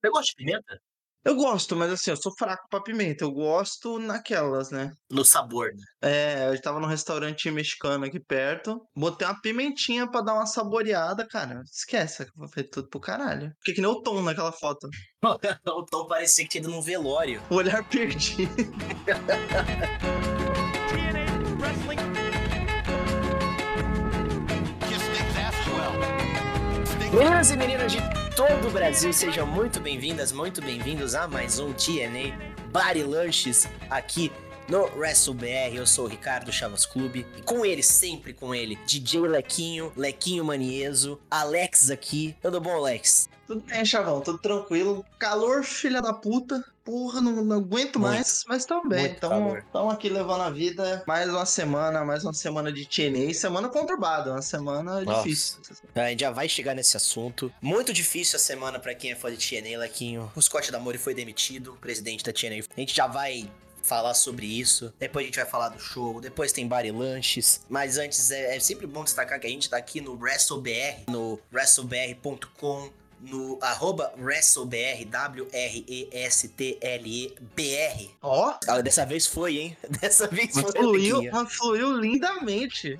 Você gosta de pimenta? Eu gosto, mas assim, eu sou fraco pra pimenta. Eu gosto naquelas, né? No sabor, né? É, eu tava num restaurante mexicano aqui perto. Botei uma pimentinha pra dar uma saboreada, cara. Esquece, foi tudo pro caralho. Fiquei que nem o Tom naquela foto. o Tom parecia que tinha ido num velório. O olhar perdido. Meninas e meninas de todo o Brasil, sejam muito bem-vindas, muito bem-vindos a mais um TNA Lunches aqui no WrestleBR. Eu sou o Ricardo Chavas Clube e com ele, sempre com ele, DJ Lequinho, Lequinho Manieso, Alex aqui. Tudo bom, Alex? Tudo bem, Chavão, tudo tranquilo. Calor, filha da puta. Porra, não, não aguento muito, mais, mas tamo bem. Estamos aqui levando a vida. Mais uma semana, mais uma semana de TNA. Semana conturbada, uma semana Nossa. difícil. A gente já vai chegar nesse assunto. Muito difícil a semana para quem é fã de TNA, Lequinho. O Scott Damore foi demitido, presidente da TNA. A gente já vai falar sobre isso. Depois a gente vai falar do show. Depois tem Bari Lanches. Mas antes é, é, sempre bom destacar que a gente tá aqui no WrestleBR, no WrestleBR.com no arroba WrestleBR, W-R-E-S-T-L-E-B-R. Ó! Oh. Dessa vez foi, hein? Dessa vez foi. Fluiu, fluiu lindamente.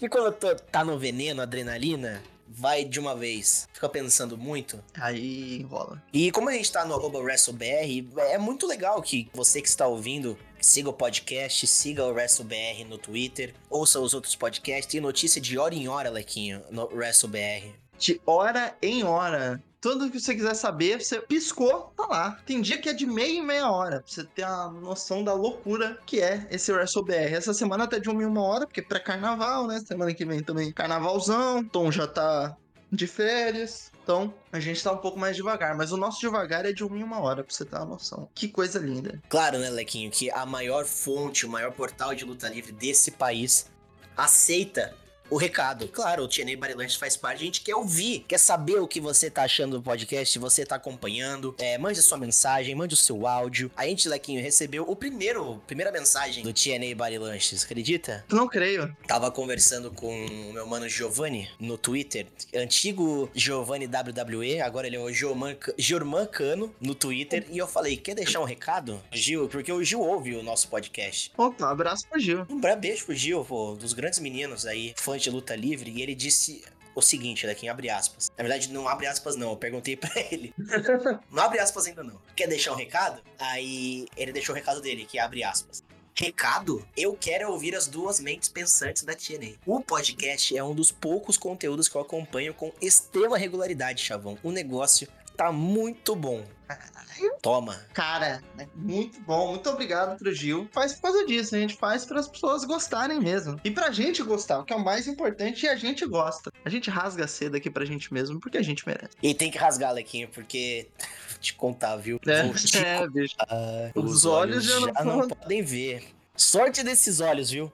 e quando tô, tá no veneno, adrenalina, vai de uma vez. Fica pensando muito. Aí enrola. E como a gente tá no arroba WrestleBR, é muito legal que você que está ouvindo siga o podcast, siga o WrestleBR no Twitter, ouça os outros podcasts. Tem notícia de hora em hora, Lequinho, no WrestleBR de hora em hora. Tudo que você quiser saber, você piscou, tá lá. Tem dia que é de meia em meia hora, pra você ter a noção da loucura que é esse WrestleBR. Essa semana até de uma em uma hora, porque é pré-carnaval, né? Semana que vem também carnavalzão. Tom já tá de férias. Então, a gente tá um pouco mais devagar, mas o nosso devagar é de uma em uma hora, pra você ter uma noção. Que coisa linda. Claro, né, Lequinho, que a maior fonte, o maior portal de luta livre desse país aceita o recado. Claro, o TNA Barilanche faz parte, a gente quer ouvir, quer saber o que você tá achando do podcast, se você tá acompanhando. É, mande a sua mensagem, mande o seu áudio. A gente, Lequinho, recebeu o primeiro, primeira mensagem do TNA Barilanches, acredita? Não creio. Tava conversando com o meu mano Giovanni no Twitter, antigo Giovanni WWE, agora ele é o Jorman Cano no Twitter, e eu falei, quer deixar um recado? Gil, porque o Gil ouve o nosso podcast. Opa, abraço pro Gil. Um beijo pro Gil, pô, dos grandes meninos aí, fã de luta livre e ele disse o seguinte, daqui abre aspas. Na verdade, não abre aspas, não. Eu perguntei para ele. não abre aspas ainda, não. Quer deixar um recado? Aí ele deixou o recado dele, que abre aspas. Recado? Eu quero ouvir as duas mentes pensantes da TNA. O podcast é um dos poucos conteúdos que eu acompanho com extrema regularidade, Chavão. O negócio tá muito bom. Toma. Cara, é muito bom. Muito obrigado pro Gil. Faz por causa disso. A gente faz para as pessoas gostarem mesmo. E pra gente gostar, o que é o mais importante, e a gente gosta. A gente rasga a seda aqui pra gente mesmo, porque a gente merece. E tem que rasgar, Lequinho, porque. Vou te contar, viu? É, te é contar. bicho. Os, os olhos, já não, já não podem ver. Sorte desses olhos, viu?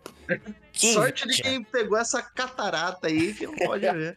Que Sorte de quem pegou essa catarata aí, que não pode ver.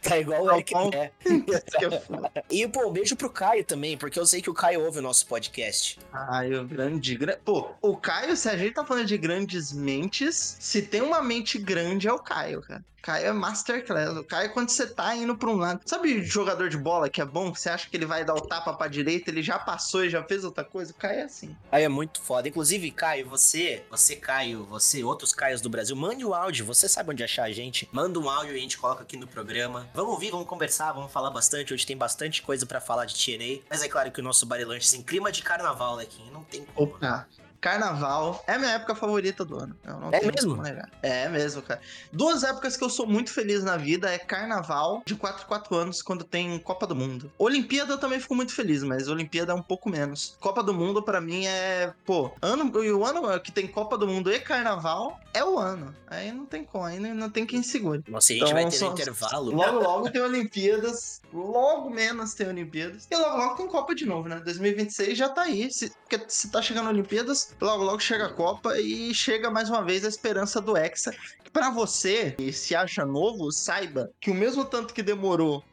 tá igual o Eric é. E, pô, beijo pro Caio também, porque eu sei que o Caio ouve o nosso podcast. Ah, o grande. Pô, o Caio, se a gente tá falando de grandes mentes, se tem uma mente grande é o Caio, cara. Caio é masterclass. O Caio, quando você tá indo pra um lado. Sabe jogador de bola que é bom? Você acha que ele vai dar o tapa pra direita, ele já passou e já fez outra coisa? O Caio é assim. Caio é muito foda. Inclusive, Caio, você, você, Caio, você, outros Caios do Brasil, mande o áudio. Você sabe onde achar a gente. Manda um áudio e a gente coloca aqui no programa. Vamos ouvir, vamos conversar, vamos falar bastante. Hoje tem bastante coisa para falar de TNA. Mas é claro que o nosso Barilanches em clima de carnaval, aqui, não tem como. Opa. Carnaval é minha época favorita do ano. é mesmo? É mesmo, cara. Duas épocas que eu sou muito feliz na vida é Carnaval de 4 4 anos, quando tem Copa do Mundo. Olimpíada eu também fico muito feliz, mas Olimpíada é um pouco menos. Copa do Mundo para mim é, pô, ano e o ano que tem Copa do Mundo e Carnaval é o ano. Aí não tem como, aí não tem quem segure. Nossa, a gente então, vai ter só, intervalo. Logo logo tem Olimpíadas, logo menos tem Olimpíadas. E logo logo tem Copa de novo, né? 2026 já tá aí. Se, porque se tá chegando Olimpíadas, logo logo chega a Copa e chega mais uma vez a esperança do Hexa. Para você, que se acha novo, saiba que o mesmo tanto que demorou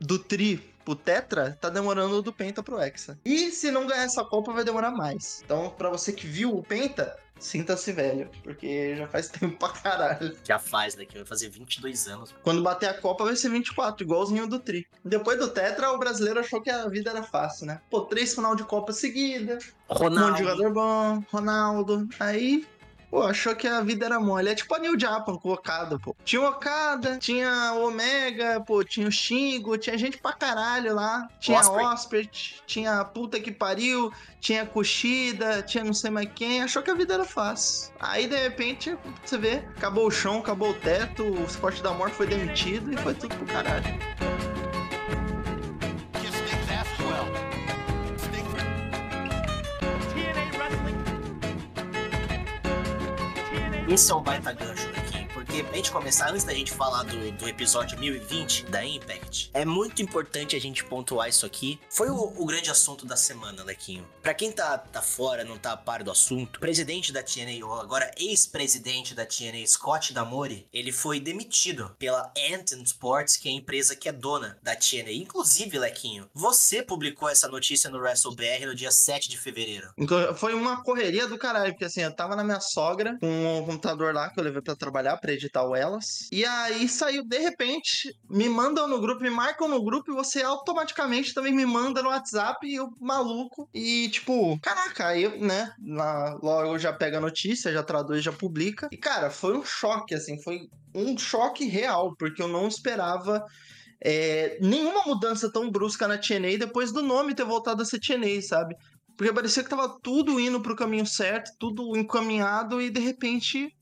do Tri pro Tetra, tá demorando do Penta pro Hexa. E se não ganhar essa Copa, vai demorar mais. Então, para você que viu o Penta, sinta-se velho, porque já faz tempo pra caralho. Já faz, daqui vai fazer 22 anos. Quando bater a Copa vai ser 24, igualzinho do Tri. Depois do Tetra, o brasileiro achou que a vida era fácil, né? Pô, três final de Copa seguida, Ronaldo. um monte de jogador bom, Ronaldo. Aí Pô, achou que a vida era mole. É tipo a New Japan com o Okada, pô. Tinha o Okada, tinha o Omega, pô, tinha o Shingo, tinha gente pra caralho lá. Tinha Osprey. Osprey, tinha a puta que pariu, tinha Kushida, tinha não sei mais quem. Achou que a vida era fácil. Aí, de repente, você vê, acabou o chão, acabou o teto, o esporte da morte foi demitido e foi tudo pro caralho. Esse é um baita gancho gente começar, antes da gente falar do, do episódio 1020 da Impact, é muito importante a gente pontuar isso aqui. Foi o, o grande assunto da semana, Lequinho. Pra quem tá, tá fora, não tá a par do assunto, presidente da TNA, ou agora ex-presidente da TNA, Scott Damore, ele foi demitido pela Anthem Sports, que é a empresa que é dona da TNA. Inclusive, Lequinho, você publicou essa notícia no WrestleBR no dia 7 de fevereiro. Então, Foi uma correria do caralho, porque assim, eu tava na minha sogra com o computador lá que eu levei pra trabalhar, pra editar o Elas. E aí saiu, de repente, me mandam no grupo, me marcam no grupo e você automaticamente também me manda no WhatsApp e eu maluco. E tipo, caraca, aí, né, lá, logo já pega a notícia, já traduz, já publica. E cara, foi um choque, assim, foi um choque real, porque eu não esperava é, nenhuma mudança tão brusca na TNA depois do nome ter voltado a ser TNA, sabe? Porque parecia que tava tudo indo pro caminho certo, tudo encaminhado e de repente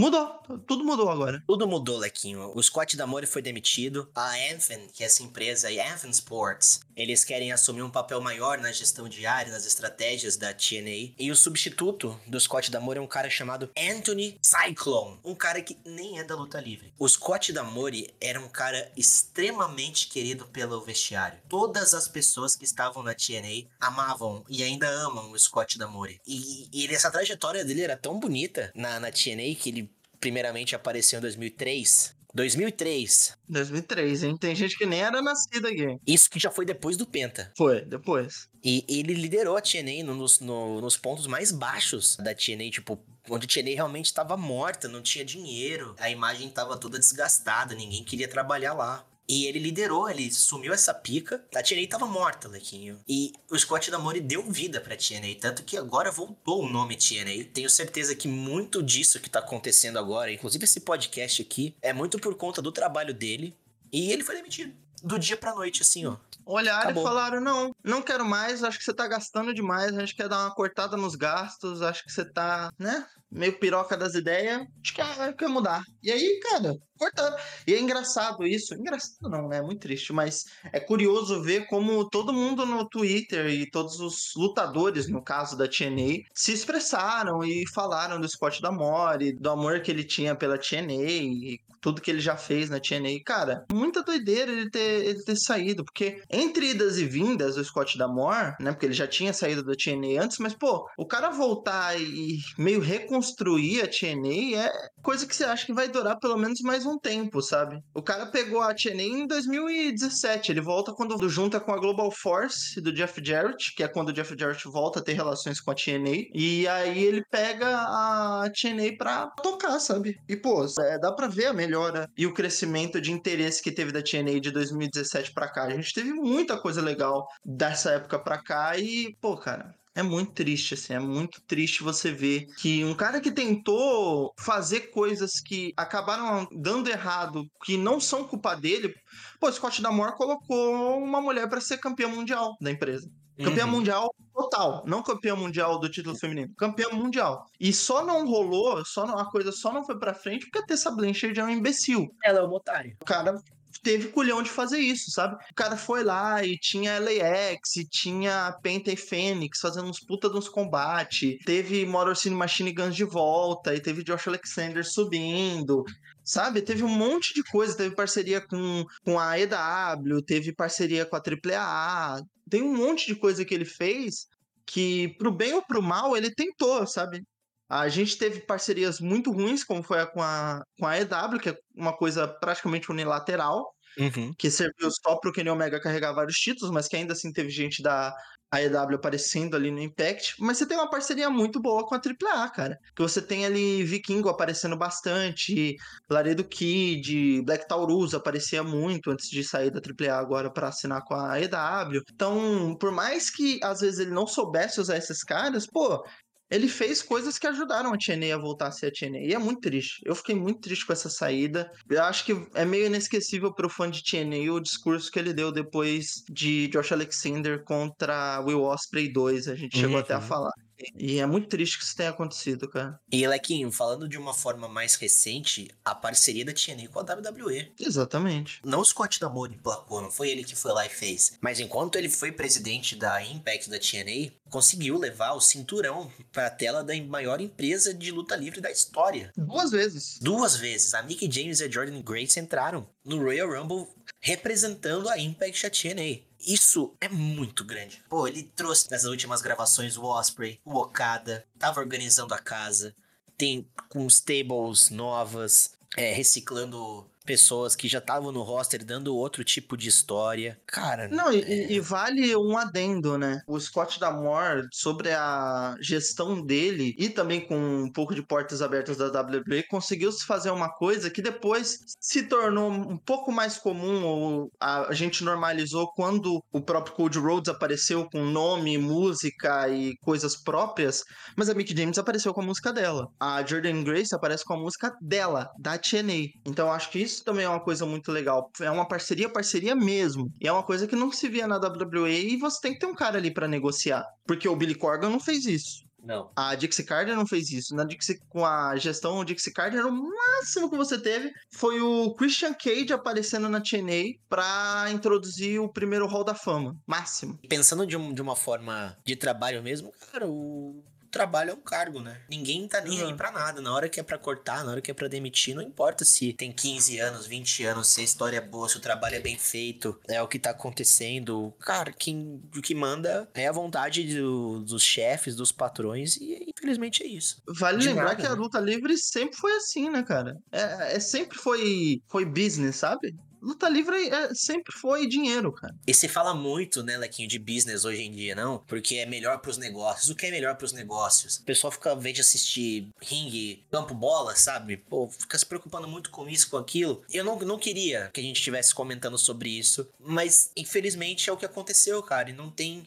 mudou. Tudo mudou agora. Tudo mudou, Lequinho. O Scott Damore foi demitido. A Anthem, que é essa empresa aí, Anthem Sports, eles querem assumir um papel maior na gestão diária, nas estratégias da TNA. E o substituto do Scott Damore é um cara chamado Anthony Cyclone. Um cara que nem é da luta livre. O Scott Damore era um cara extremamente querido pelo vestiário. Todas as pessoas que estavam na TNA amavam e ainda amam o Scott Damore. E, e essa trajetória dele era tão bonita na, na TNA que ele primeiramente apareceu em 2003. 2003. 2003, hein? Tem gente que nem era nascida aqui. Isso que já foi depois do Penta. Foi, depois. E ele liderou a TNA no- nos, no- nos pontos mais baixos da TNA, tipo, onde a TNA realmente estava morta, não tinha dinheiro, a imagem estava toda desgastada, ninguém queria trabalhar lá. E ele liderou, ele sumiu essa pica. A TNA tava morta, Lequinho. E o Scott Damore deu vida pra TNA, tanto que agora voltou o nome TNA. Tenho certeza que muito disso que tá acontecendo agora, inclusive esse podcast aqui, é muito por conta do trabalho dele. E ele foi demitido. Do dia pra noite, assim, ó. Olharam Acabou. e falaram: não, não quero mais, acho que você tá gastando demais, a gente quer dar uma cortada nos gastos, acho que você tá, né? Meio piroca das ideias, acho que quer, quer mudar. E aí, cara, cortaram. E é engraçado isso. Engraçado não, né? É muito triste, mas é curioso ver como todo mundo no Twitter e todos os lutadores, no caso da TNA, se expressaram e falaram do Scott Damore, do amor que ele tinha pela TNA e tudo que ele já fez na TNA. Cara, muita doideira ele ter, ele ter saído, porque entre idas e vindas do Scott Damore, né? Porque ele já tinha saído da TNA antes, mas, pô, o cara voltar e meio reconstruir a TNA é coisa que você acha que vai durar pelo menos mais um tempo, sabe? O cara pegou a TNA em 2017, ele volta quando junta com a Global Force do Jeff Jarrett, que é quando o Jeff Jarrett volta a ter relações com a TNA, e aí ele pega a TNA pra tocar, sabe? E, pô, é, dá pra ver a melhora e o crescimento de interesse que teve da TNA de 2017 pra cá. A gente teve muita coisa legal dessa época pra cá e, pô, cara, é muito triste, assim, é muito triste você ver que um cara que tentou fazer coisas que acabaram dando errado, que não são culpa dele. Pô, Scott Damore colocou uma mulher pra ser campeã mundial da empresa. Campeã Uhum. mundial total, não campeã mundial do título feminino, campeã mundial. E só não rolou, só não, a coisa só não foi pra frente porque a Tessa Blanchard é um imbecil. Ela é um otário. O cara teve culhão de fazer isso, sabe? O cara foi lá e tinha LAX, e tinha Penta e Fênix fazendo uns puta de uns combates. Teve Motor City Machine Guns de volta, e teve Josh Alexander subindo. Sabe, teve um monte de coisa. Teve parceria com, com a EW, teve parceria com a AAA. Tem um monte de coisa que ele fez que, pro bem ou pro mal, ele tentou, sabe? A gente teve parcerias muito ruins, como foi a com a, com a EW, que é uma coisa praticamente unilateral. Uhum. que serviu só pro Kenny Omega carregar vários títulos, mas que ainda assim teve gente da AEW aparecendo ali no Impact. Mas você tem uma parceria muito boa com a AAA, cara. Que você tem ali Vikingo aparecendo bastante, Laredo Kid, Black Taurus aparecia muito antes de sair da AAA agora para assinar com a AEW. Então, por mais que às vezes ele não soubesse usar esses caras, pô, ele fez coisas que ajudaram a TNA a voltar a ser a TNA. E é muito triste. Eu fiquei muito triste com essa saída. Eu acho que é meio inesquecível pro fã de TNA o discurso que ele deu depois de Josh Alexander contra Will Ospreay 2. A gente chegou até a Uhum. falar. E é muito triste que isso tenha acontecido, cara. E, Lequinho, falando de uma forma mais recente, a parceria da TNA com a WWE. Exatamente. Não o Scott D'Amore emplacou, não foi ele que foi lá e fez. Mas enquanto ele foi presidente da Impact da TNA, conseguiu levar o cinturão para a tela da maior empresa de luta livre da história. Duas vezes. Duas vezes, a Mickey James e a Jordan Grace entraram no Royal Rumble representando a Impact e a TNA. Isso é muito grande. Pô, ele trouxe nessas últimas gravações o Osprey, o Okada, tava organizando a casa, tem com stables novas, é, reciclando pessoas que já estavam no roster, dando outro tipo de história. Cara, Não, e, é, e vale um adendo, né? O Scott Damore, sobre a gestão dele e também com um pouco de portas abertas da WWE, conseguiu se fazer uma coisa que depois se tornou um pouco mais comum, ou a, gente normalizou quando o próprio Cody Rhodes apareceu com nome, música e coisas próprias, mas a Mickey James apareceu com a música dela. A Jordan Grace aparece com a música dela, da TNA. Então acho que isso também é uma coisa muito legal. É uma parceria, parceria mesmo. E é uma coisa que não se via na WWE e você tem que ter um cara ali pra negociar. Porque o Billy Corgan não fez isso. não. A Dixie Carter não fez isso. Na Dixie, com a gestão Dixie Carter, o máximo que você teve foi o Christian Cage aparecendo na TNA pra introduzir o primeiro Hall da Fama. Máximo. Pensando de, um- de uma forma de trabalho mesmo, cara, o trabalho é um cargo, né? Ninguém tá nem aí Uhum. pra nada. Na hora que é pra cortar, na hora que é pra demitir, não importa se tem 15 anos, 20 anos, se a história é boa, se o trabalho é bem feito, é o que tá acontecendo. Cara, quem, o que manda é a vontade do- dos chefes, dos patrões, e infelizmente é isso. Vale De lembrar nada, que a né? luta livre sempre foi assim, né, cara? É, é sempre foi, foi business, sabe? Luta livre é- sempre foi dinheiro, cara. E se fala muito, né, Lequinho, de business hoje em dia, não? Porque é melhor pros negócios. O que é melhor pros negócios? O pessoal fica, ao de assistir ringue, campo bola, sabe? Pô, fica se preocupando muito com isso, com aquilo. Eu não, não queria que a gente estivesse comentando sobre isso, mas infelizmente é o que aconteceu, cara. E não tem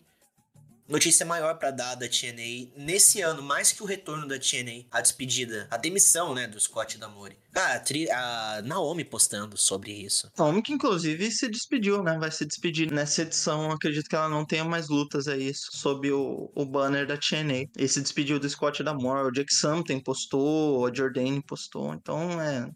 notícia maior pra dar da TNA nesse ano, mais que o retorno da TNA, a despedida, a demissão, né, do Scott Damore. Ah, a, tri- a Naomi postando sobre isso. Naomi que inclusive se despediu, né? Vai se despedir nessa edição. Acredito que ela não tenha mais lutas aí sob o, o banner da TNA. E se despediu do Scott Damore. O Jack Something postou, a Jordane postou. Então é.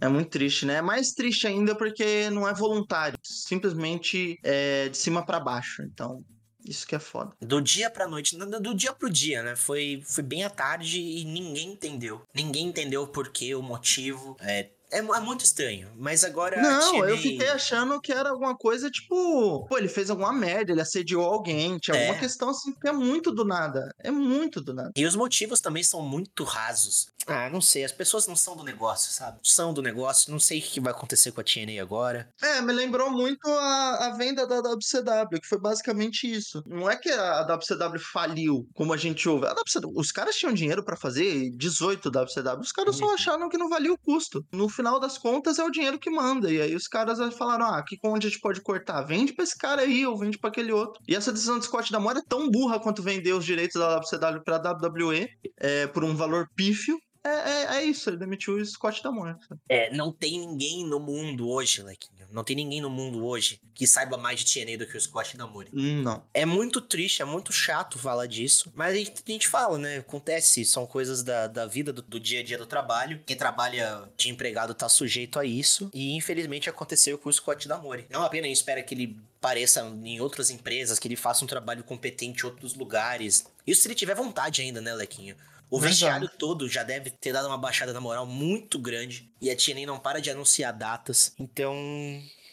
É muito triste, né? É mais triste ainda porque não é voluntário, simplesmente é de cima pra baixo. Então, isso que é foda. Do dia pra noite, do dia pro dia, né? Foi, foi bem à tarde e ninguém entendeu. Ninguém entendeu o porquê, o motivo. É, é, é muito estranho. Mas agora. Não, eu TNA fiquei achando que era alguma coisa tipo, pô, ele fez alguma merda, ele assediou alguém, tinha alguma É. questão assim que é muito do nada. É muito do nada. E os motivos também são muito rasos. Ah, não sei. As pessoas não são do negócio, sabe? São do negócio. Não sei o que vai acontecer com a TNA agora. É, me lembrou muito a, a venda da WCW, que foi basicamente isso. Não é que a WCW faliu, como a gente ouve. A WCW, os caras tinham dinheiro pra fazer 18 WCW, os caras só Uhum. acharam que não valia o custo. No final das contas, é o dinheiro que manda. E aí os caras falaram: ah, que onde a gente pode cortar? Vende pra esse cara aí, ou vende pra aquele outro. E essa decisão do Scott Damore é tão burra quanto vender os direitos da WCW pra WWE é, por um valor pífio. É, é, é isso, ele demitiu o Scott Damore. sabe? É, não tem ninguém no mundo hoje, Lequinho. Não tem ninguém no mundo hoje que saiba mais de TNA do que o Scott Damore. Hum, Não. É muito triste, é muito chato falar disso. Mas a gente, a gente fala, né? Acontece, são coisas da, da vida, do, do dia a dia do trabalho. Quem trabalha de empregado tá sujeito a isso. E infelizmente aconteceu com o Scott Damore. É uma pena, a gente espera que ele pareça em outras empresas, que ele faça um trabalho competente em outros lugares. Isso se ele tiver vontade ainda, né, Lequinho? O vestiário todo já deve ter dado uma baixada na moral muito grande. E a TNA não para de anunciar datas. Então,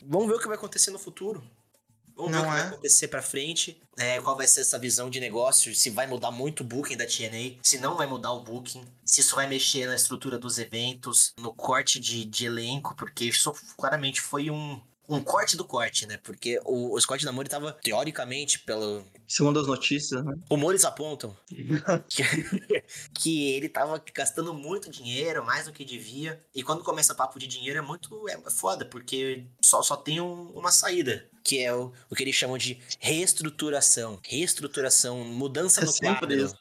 vamos ver o que vai acontecer no futuro. Vamos ver Não o que é? vai acontecer pra frente. É, qual vai ser essa visão de negócio? Se vai mudar muito o booking da TNA, se não vai mudar o booking, se isso vai mexer na estrutura dos eventos, no corte de, de elenco, porque isso claramente foi um, um corte do corte, né? Porque o, o Scott Namori tava, teoricamente, pelo. Segundo as notícias, né? Rumores apontam que, que ele tava gastando muito dinheiro, mais do que devia. E quando começa papo de dinheiro é muito é foda, porque só, só tem um- uma saída. Que é o, o que eles chamam de reestruturação. Reestruturação, mudança É no quadro. isso.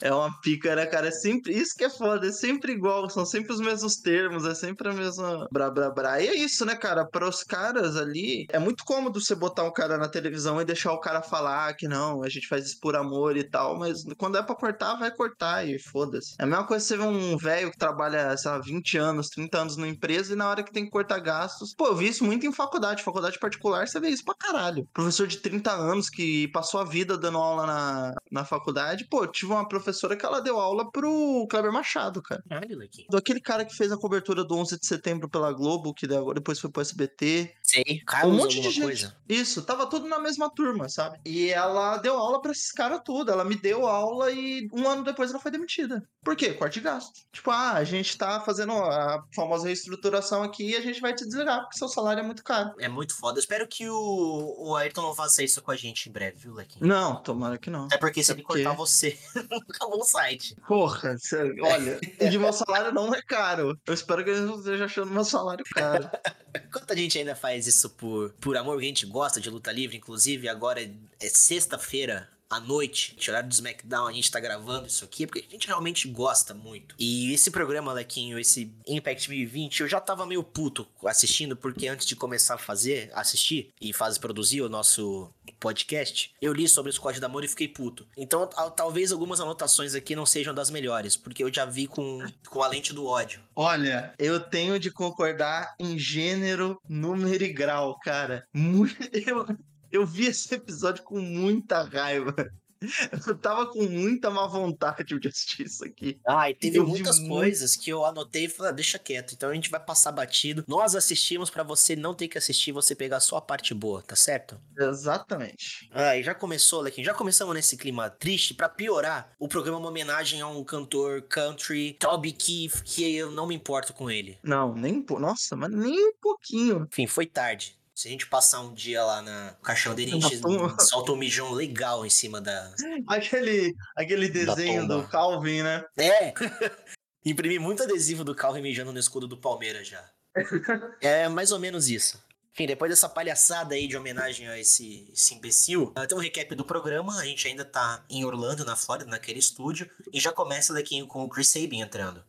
É uma pica, né, cara? É sempre. Isso que é foda, é sempre igual, são sempre os mesmos termos, é sempre a mesma. Bra, bra, bra. E é isso, né, cara? Para os caras ali, é muito cômodo você botar um cara na televisão e deixar o cara falar que não, a gente faz isso por amor e tal, mas quando é pra cortar, vai cortar e foda-se. É a mesma coisa você vê um velho que trabalha, sei lá, 20 anos, 30 anos numa empresa e na hora que tem que cortar gastos. Pô, eu vi isso muito em faculdade. Faculdade particular, você vê isso pra caralho. Professor de 30 anos que passou a vida dando aula na, na faculdade. Pô, tive uma professora que ela deu aula pro Kleber Machado, cara. Caralho, Lequinho. Daquele cara que fez a cobertura do 11 de setembro pela Globo, que depois foi pro SBT. Sei. Carlos, um monte de gente. coisa. Isso, tava tudo na mesma turma, sabe? E ela deu aula pra esses caras tudo. Ela me deu aula e um ano depois ela foi demitida. Por quê? Corte de gasto. Tipo, ah, a gente tá fazendo a famosa reestruturação aqui e a gente vai te desligar porque seu salário é muito caro. É muito foda. Eu espero que o, o Ayrton não faça isso com a gente em breve, viu, Lequinho? Não, tomara que não. É porque se É ele porque- cortar você, acabou o site. Porra, olha, e de meu salário não é caro. Eu espero que eles não estejam achando meu salário caro. Quanta gente ainda faz isso por, por amor, a gente gosta de luta livre, inclusive agora é, é sexta-feira. À noite, horário do SmackDown, a gente tá gravando isso aqui porque a gente realmente gosta muito. E esse programa, Lequinho, esse Impact 2020, eu já tava meio puto assistindo, porque antes de começar a fazer, assistir e fazer produzir o nosso podcast, eu li sobre o da Amor e fiquei puto. Então, tal- talvez algumas anotações aqui não sejam das melhores, porque eu já vi com, com a lente do ódio. Olha, eu tenho de concordar em gênero, número e grau, cara. Mu- Eu, eu vi esse episódio com muita raiva. Eu tava com muita má vontade de assistir isso aqui. Ah, e teve Eu muitas muito. coisas que eu anotei e falei, ah, deixa quieto. Então a gente vai passar batido. Nós assistimos pra você não ter que assistir, você pegar só a parte boa, tá certo? Exatamente. Ah, e já começou, Lequim, já começamos nesse clima triste. Pra piorar, o programa é uma homenagem a um cantor country, Toby Keith, que eu não me importo com ele. Não, nem um pouco. Nossa, mas nem um pouquinho. Enfim, foi tarde. Se a gente passar um dia lá na- no caixão dele, a gente solta um mijão legal em cima da. Aquele, aquele desenho do. Calvin, né? É! Imprimi muito adesivo do carro mijando no escudo do Palmeiras já. É mais ou menos isso. Enfim, depois dessa palhaçada aí de homenagem a esse, esse imbecil, ah, tem um recap do programa. A gente ainda tá em Orlando, na Flórida, naquele estúdio. E já começa daqui com o Chris Sabin entrando.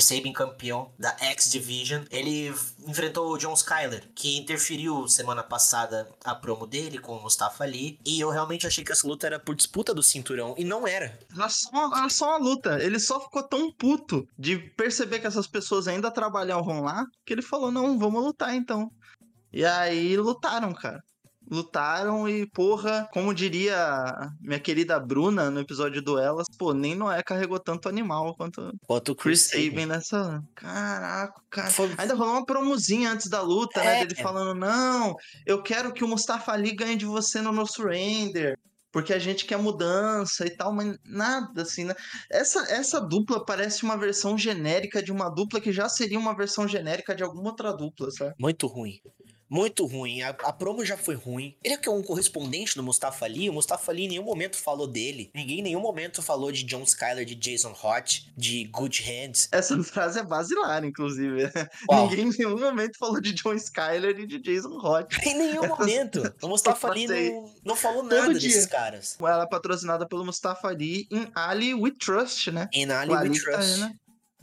Sabin, campeão da X Division. Ele enfrentou o John Skyler, que interferiu semana passada a promo dele com o Mustafa Ali. E eu realmente achei que essa luta era por disputa do cinturão. E não era. Era só, era só uma luta. Ele só ficou tão puto de perceber que essas pessoas ainda trabalhavam lá que ele falou: não, vamos lutar então. E aí lutaram, cara. Lutaram e, porra, como diria minha querida Bruna no episódio do Elas, pô, nem Noé carregou tanto animal quanto Quanto o Chris Sabin nessa. Caraca, cara. Foi- Ainda rolou uma promozinha antes da luta, né? É. Dele falando: não, eu quero que o Mustafa Ali ganhe de você no No Surrender. Porque a gente quer mudança e tal, mas nada assim, né? Essa, essa dupla parece uma versão genérica de uma dupla que já seria uma versão genérica de alguma outra dupla, sabe? Muito ruim. Muito ruim. A, a promo já foi ruim. Ele é que é um correspondente do Mustafa Ali. O Mustafa Ali em nenhum momento falou dele. Ninguém em nenhum momento falou de John Skyler, de Jason Hot, de Good Hands. Essa frase é basilar, inclusive. Qual? Ninguém em nenhum momento falou de John Skyler e de Jason Hot. Em nenhum momento. O Mustafa Ali não, não falou Todo nada dia. desses caras. Ela é patrocinada pelo Mustafa Ali em Ali We Trust, né? Em Ali We tá, Trust. aí, né?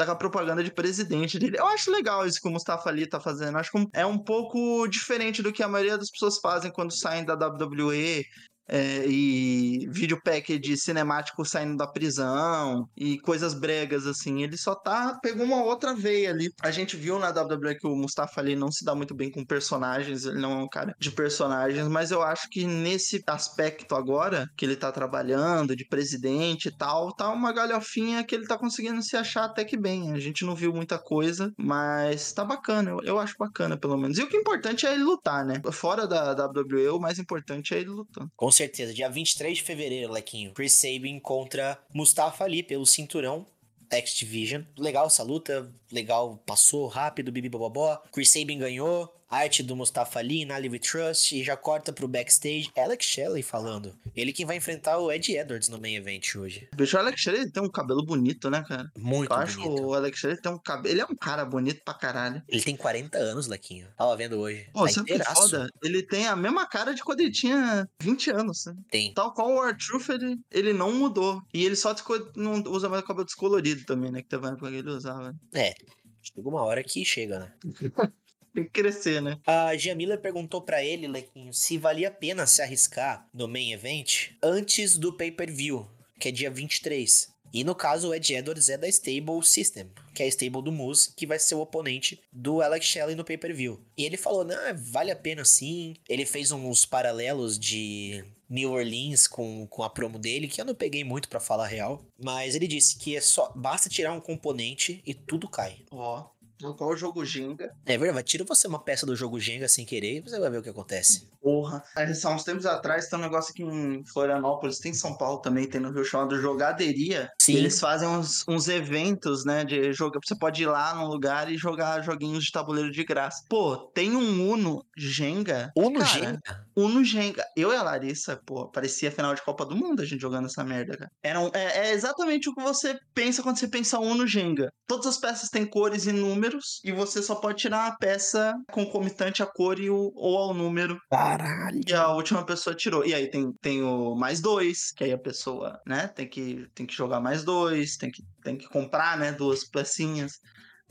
Tá com a propaganda de presidente dele. Eu acho legal isso que o Mustafa Ali tá fazendo. Acho que é um pouco diferente do que a maioria das pessoas fazem quando saem da WWE. É, e vídeo package cinemático saindo da prisão e coisas bregas assim. Ele só tá pegou uma outra veia ali. A gente viu na WWE que o Mustafa Ali não se dá muito bem com personagens, ele não é um cara de personagens, mas eu acho que nesse aspecto agora que ele tá trabalhando de presidente e tal, tá uma galhofinha que ele tá conseguindo se achar até que bem. A gente não viu muita coisa, mas tá bacana. Eu, eu acho bacana pelo menos. E o que é importante é ele lutar, né? Fora da WWE, o mais importante é ele lutando. Com certeza. Dia 23 de fevereiro, Lequinho. Chris Sabin contra Mustafa Ali pelo cinturão. X Division. Legal essa luta. Legal, passou rápido, bibi bobobó. Chris Sabin ganhou. Arte do Mustafa Ali, Nali We Trust, e já corta pro backstage Alex Shelley falando. Ele que vai enfrentar o Ed Edwards no main event hoje. Bicho, o Alex Shelley tem um cabelo bonito, né, cara? Muito Eu acho bonito. o Alex Shelley tem um cabelo. Ele é um cara bonito pra caralho. Ele tem 40 anos, Lequinho. Tava vendo hoje. Pô, tá que inteiraço. foda? Ele tem a mesma cara de quando ele tinha 20 anos. né? Tem. Tal qual o R-Truth, ele, ele não mudou. E ele só não usa mais o cabelo descolorido também, né? Que teve uma época que ele usava. É. Chega uma hora que chega, né? Tem que crescer, né? A Jamila perguntou pra ele, Lequinho, se valia a pena se arriscar no main event antes do pay-per-view, que é dia 23. E no caso, o Ed Edwards é da Stable System, que é a stable do Moose, que vai ser o oponente do Alex Shelley no pay-per-view. E ele falou, não, vale a pena sim. Ele fez uns paralelos de New Orleans com, com a promo dele, que eu não peguei muito pra falar real. Mas ele disse que é só basta tirar um componente e tudo cai. Ó. Tal qual o jogo Ginga. É verdade, tira você uma peça do jogo Jenga sem querer e você vai ver o que acontece. Porra. Há uns tempos atrás tem um negócio aqui em Florianópolis, tem em São Paulo também, tem no Rio chamado Jogaderia. Sim. Eles fazem uns, uns eventos, né? De jogo. Você pode ir lá num lugar e jogar joguinhos de tabuleiro de graça. Pô, tem um Uno Jenga. Uno Jenga? Uno Jenga. Eu e a Larissa, pô, parecia final de Copa do Mundo a gente jogando essa merda, cara. Era um- é, é exatamente o que você pensa quando você pensa Uno Jenga. Todas as peças têm cores e números, e você só pode tirar uma peça concomitante à cor e o, ou ao número Caralho. que a última pessoa tirou. E aí tem, tem o mais dois, que aí a pessoa, né, tem que, tem que jogar mais dois, tem que, tem que comprar, né, duas pecinhas.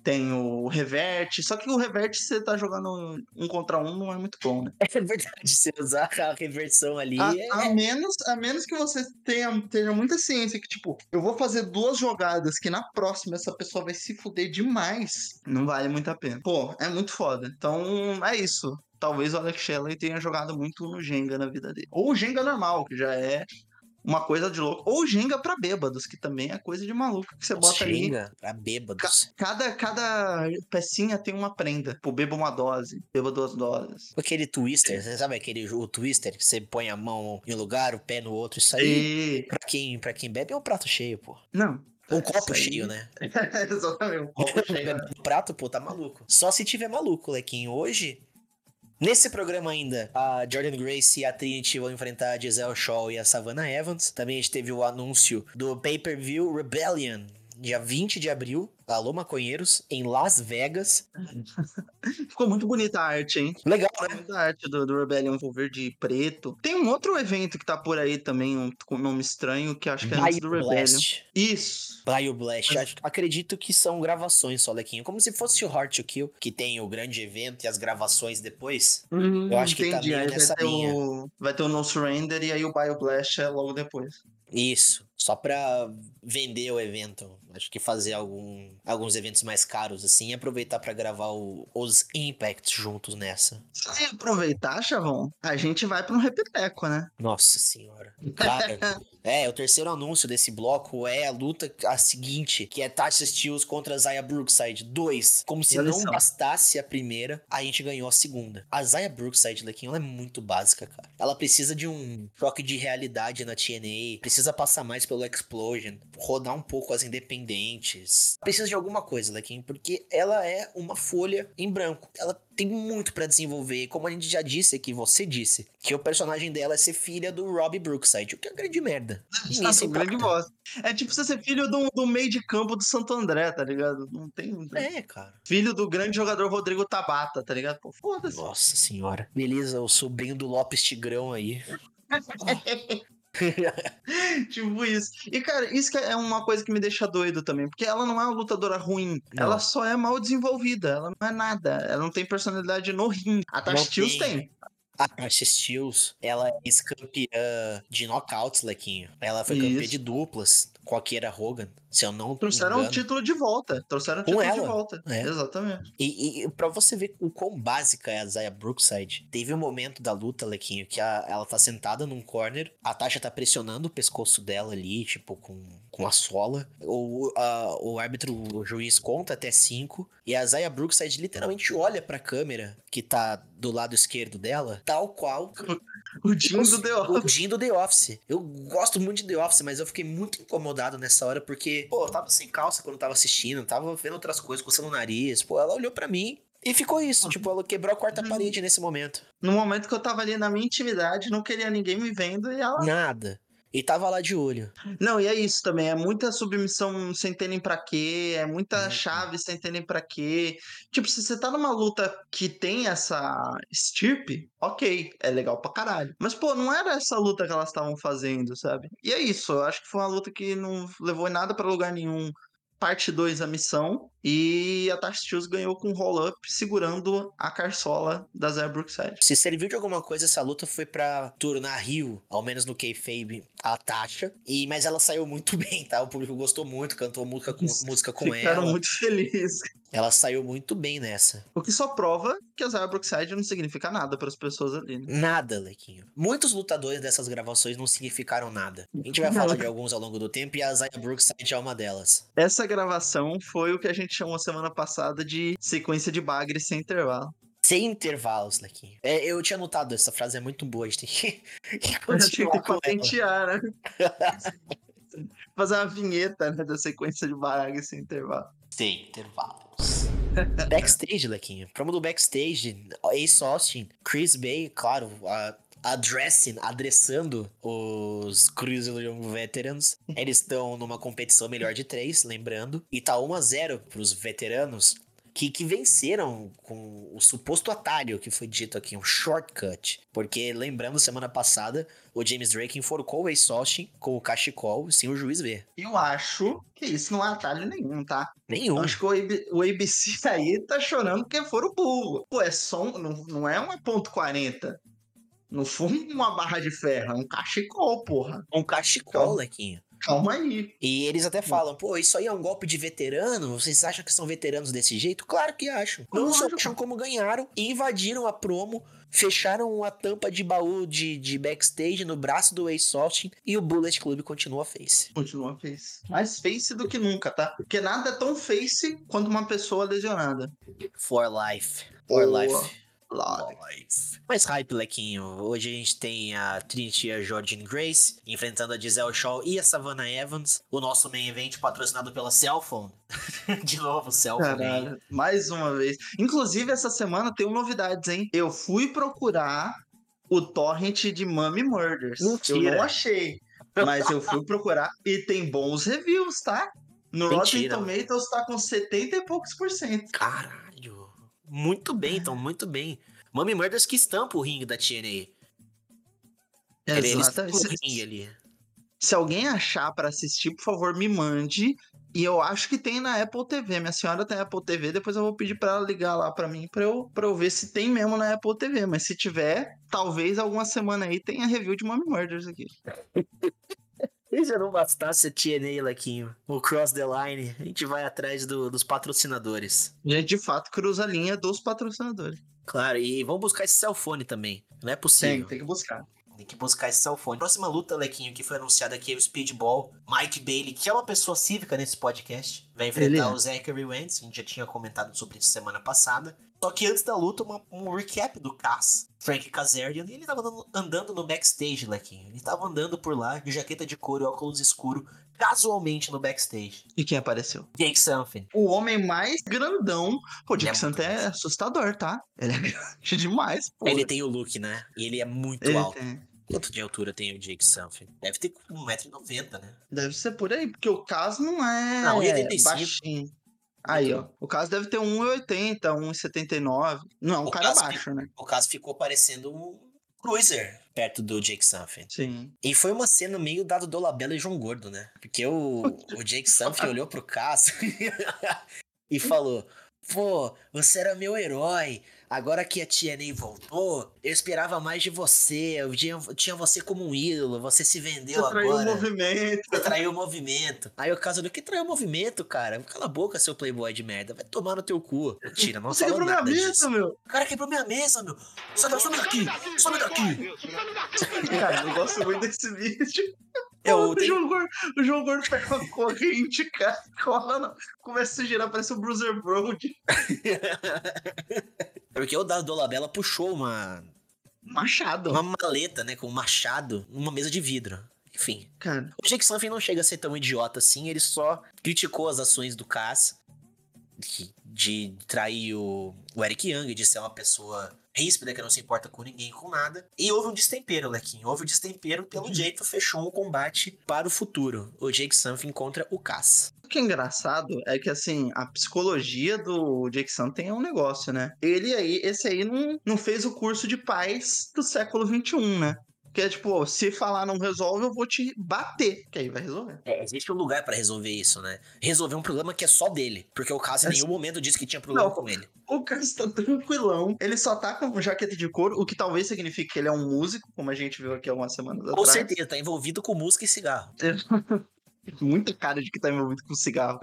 Tem o reverte, só que o reverte, se você tá jogando um contra um, não é muito bom, né? É verdade, se usar a reversão ali. A, é- a menos, a menos que você tenha, tenha muita ciência que, tipo, eu vou fazer duas jogadas que na próxima essa pessoa vai se fuder demais. Não vale muito a pena. Pô, é muito foda. Então, é isso. Talvez o Alex Shelley tenha jogado muito no Jenga na vida dele. Ou o Jenga normal, que já é uma coisa de louco. Ou o Jenga pra bêbados, que também é coisa de maluco. Que você bota ali. Jenga pra bêbados. Cada, cada pecinha tem uma prenda. Tipo, beba uma dose, beba duas doses. Aquele twister, você sabe aquele o twister que você põe a mão em um lugar, o pé no outro, isso aí, E. pra quem, pra quem bebe, é um prato cheio, pô. Não. Um copo cheio, né? Exatamente, um copo cheio. O prato, pô, tá maluco. Só se tiver maluco, Lequinho. Hoje, nesse programa ainda, a Jordan Grace e a Trinity vão enfrentar a Giselle Shaw e a Savannah Evans. Também a gente teve o anúncio do pay-per-view Rebellion, dia 20 de abril. Alô, maconheiros, em Las Vegas. Ficou muito bonita a arte, hein? Legal, Ficou né? bonita a arte do, do Rebellion verde preto. Tem um outro evento que tá por aí também, um, com nome estranho, que acho que é antes do Rebellion. Isso. Bio Blast. Acho- Acredito que são gravações só, Lequinho. Como se fosse o Heart to Kill, que tem o grande evento e as gravações depois. Eu acho que tá Entendi. meio aí nessa vai linha. o, vai ter o No Surrender e aí o Bioblast é logo depois. Isso. Só pra vender o evento. Acho que fazer algum, alguns eventos mais caros, assim, e aproveitar pra gravar o- os Impacts juntos nessa. Se aproveitar, Chavão, a gente vai pra um repeteco, né? Nossa senhora. Cara, é, o terceiro anúncio desse bloco é a luta a seguinte, que é Tasha Steels contra Zaya Brookside 2. Como se não bastasse a primeira, a gente ganhou a segunda. A Zaya Brookside, Lequinho, ela é muito básica, cara. Ela precisa de um choque de realidade na TNA, precisa passar mais pelo Explosion, rodar um pouco as independentes. Precisa de alguma coisa, Lequinho, porque ela é uma folha em branco. Ela tem muito pra desenvolver. Como a gente já disse aqui, você disse, que o personagem dela é ser filha do Rob Brookside, o que é uma grande merda. Se com grande bosta. É tipo você ser filho do, do meio de campo do Santo André, tá ligado? Não tem. não tem- É, cara. Filho do grande jogador Rodrigo Tabata, tá ligado? Pô, foda-se. Nossa senhora. Beleza, o sobrinho do Lopes Tigrão aí. tipo isso. E, cara, isso é uma coisa que me deixa doido também, porque ela não é uma lutadora ruim. Não. Ela só é mal desenvolvida. Ela não é nada. Ela não tem personalidade no ringue. A Tasha Não Steelz tem. A Tasha Steels, ela é ex-campeã de knockouts, Lequinho. Ela foi campeã Isso. de duplas com a Kiera Hogan, se eu não me Trouxeram o engano. título de volta. Trouxeram o título de ela. volta. É. Exatamente. E, e pra você ver o quão básica é a Zaya Brookside, teve um momento da luta, Lequinho, que a- ela tá sentada num corner, a Tasha tá pressionando o pescoço dela ali, tipo, com, com a sola. O, a- o árbitro, o juiz conta até cinco, e a Zaya Brookside literalmente olha pra câmera que tá do lado esquerdo dela, tal qual O time do The o Office. Jim do The Office. Eu gosto muito de The Office, mas eu fiquei muito incomodado nessa hora, porque, pô, eu tava sem calça quando tava assistindo, tava vendo outras coisas, coçando o nariz. Pô, ela olhou pra mim, E ficou isso, tipo, ela quebrou a quarta parede nesse momento. No momento que eu tava ali na minha intimidade, não queria ninguém me vendo e ela. Nada. E tava lá de olho. Não, e é isso também. É muita submissão sem ter nem pra quê. É muita Uhum. chave sem ter nem pra quê. Tipo, se você tá numa luta que tem essa estirpe, ok. É legal pra caralho. Mas, pô, não era essa luta que elas estavam fazendo, sabe? E é isso. Eu acho que foi uma luta que não levou em nada pra lugar nenhum. Parte 2 a missão. E a Tasha ganhou com um roll-up segurando a carçola da Zaya Brookside. Se serviu de alguma coisa, essa luta foi pra tornar Rio, ao menos no kayfabe, a Tasha. E, mas ela saiu muito bem, tá? O público gostou muito, cantou música com, música com Ficaram ela. muito felizes. Ela saiu muito bem nessa. O que só prova que a Zaya Brookside não significa nada para as pessoas ali, né? Nada, Lequinho. Muitos lutadores dessas gravações não significaram nada. A gente vai falar de alguns ao longo do tempo e a Zaya Brookside é uma delas. Essa gravação foi o que a gente chamou semana passada de sequência de bagre sem intervalo. Sem intervalos, Lequinho. É, eu tinha notado, essa frase é muito boa, a gente tem que, que A gente tem continuar que patentear, né? Fazer uma vinheta né, da sequência de bagre sem intervalo. Sem intervalos. backstage, Lequinho. Promo do backstage. Ace Austin, Chris Bay, claro, a, addressing, adressando os Cruiser Veterans. Eles estão numa competição melhor de três, lembrando. E tá 1 a 0 pros veteranos. Que, que venceram com o suposto atalho que foi dito aqui, um shortcut. Porque, lembrando, semana passada, o James Drake enforcou o Austin com o cachecol sem o juiz ver. Eu acho que isso não é atalho nenhum, tá? Nenhum. Eu acho que o, AB, o ABC aí tá chorando porque foram burro. Pô, é só um, não, não é uma ponto .40. Não foi uma barra de ferro, é um cachecol, porra. Um cachecol, Calma. Lequinho. Calma aí. E eles até falam, pô, isso aí é um golpe de veterano? Vocês acham que são veteranos desse jeito? Claro que acham. Não só acham como ganharam e invadiram a promo, fecharam a tampa de baú de, de backstage no braço do Ace Austin e o Bullet Club continua face. Continua face. Mais face do que nunca, tá? Porque nada é tão face quanto uma pessoa lesionada. For life. For Boa. life. Life. Mais hype, Lequinho. Hoje a gente tem a Trinity e a Jordan Grace enfrentando a Giselle Shaw e a Savannah Evans. O nosso main event patrocinado pela Cellphone. De novo, Cellphone. Caralho, mais uma vez. Inclusive, essa semana tem novidades, hein? Eu fui procurar o torrent de Mummy Murders. Eu Mentira. não achei. Mas eu fui procurar e tem bons reviews, tá? No Rotten Mentira. Tomatoes tá com 70 e poucos por cento. Caralho. Muito bem, então, muito bem. Mummy Murders que estampa o ringue da TNA. Ele- Exato. o Se, ali. se alguém achar pra assistir, por favor, me mande. E eu acho que tem na Apple TV. Minha senhora tem Apple TV, depois eu vou pedir pra ela ligar lá pra mim pra eu, pra eu ver se tem mesmo na Apple TV. Mas se tiver, talvez alguma semana aí tenha review de Mummy Murders aqui. Se já não bastasse a TNA, Lequinho, o Cross the Line, a gente vai atrás do- dos patrocinadores. A gente de fato cruza a linha dos patrocinadores. Claro, e vamos buscar esse cellphone também. Não é possível. que buscar. Tem que buscar esse cellphone. Próxima luta, Lequinho, que foi anunciada aqui é o Speedball. Mike Bailey, que é uma pessoa cívica nesse podcast, vai Ele enfrentar é. o Zachary Wentz. A gente já tinha comentado sobre isso semana passada. Só que antes da luta, uma- um recap do Cass. Frank Kazarian, e ele tava andando, andando no backstage, Lequinho. Ele tava andando por lá, de jaqueta de couro e óculos escuro, casualmente no backstage. E quem apareceu? Jake Something. O homem mais grandão. Pô, o Ele é muito é assustador, tá? Ele é grande demais, pô. Ele tem o look, né? E ele é muito Ele alto. tem. Quanto de altura tem o Jake Something? Deve ter 1,90m, né? Deve ser por aí, porque o caso não é Não, 1,85. baixinho. Aí, ó. O caso deve ter 1,80, 1,79. Não é um O cara caso baixo, né? O caso ficou parecendo um cruiser perto do Jake Something. Sim. E foi uma cena meio dado Dolabella e João Gordo, né? Porque o, o Jake Something olhou pro Cass e falou: Pô, você era meu herói. Agora que a TNA voltou, eu esperava mais de você. Eu tinha, tinha você como um ídolo. Você se vendeu Você traiu o agora. movimento. Você traiu o movimento. Aí o caso do que traiu o movimento, cara? Cala a boca, seu playboy de merda. Vai tomar no teu cu. Mentira, não Você quebrou minha nada disso. mesa, meu. O cara quebrou minha mesa, meu. Some daqui, some daqui. Cara, eu gosto muito desse vídeo. Eu o, João Gordo, o João Gordo pega uma corrente, cara, cola, não, começa a girar, parece o Bruiser Brody. Porque o Dado Dolabella puxou uma, Machado. uma maleta, né, com um machado, numa mesa de vidro. Enfim. Cara, O Jake Something não chega a ser tão idiota assim, ele só criticou as ações do Cass. De, de trair o, o Eric Young, de ser uma pessoa ríspida, que não se importa com ninguém, com nada. E houve um destempero, Lequinho. Houve um destempero, pelo Uhum. jeito, fechou um combate para o futuro. O Jake Something contra o Cass. O que é engraçado é que, assim, a psicologia do Jake Santen é um negócio, né? Ele aí, esse aí não, não fez o curso de paz do século XXI, né? Que é tipo, se falar não resolve, eu vou te bater. Que aí vai resolver. É, existe um lugar para resolver isso, né? Resolver um problema que é só dele. Porque o Cass em nenhum momento disse que tinha problema Não. com ele. O cara está tranquilão. Ele só tá com jaqueta de couro, o que talvez signifique que ele é um músico, como a gente viu aqui algumas semanas Com atrás. certeza, tá envolvido com música e cigarro. Muita cara de que tá envolvido com cigarro.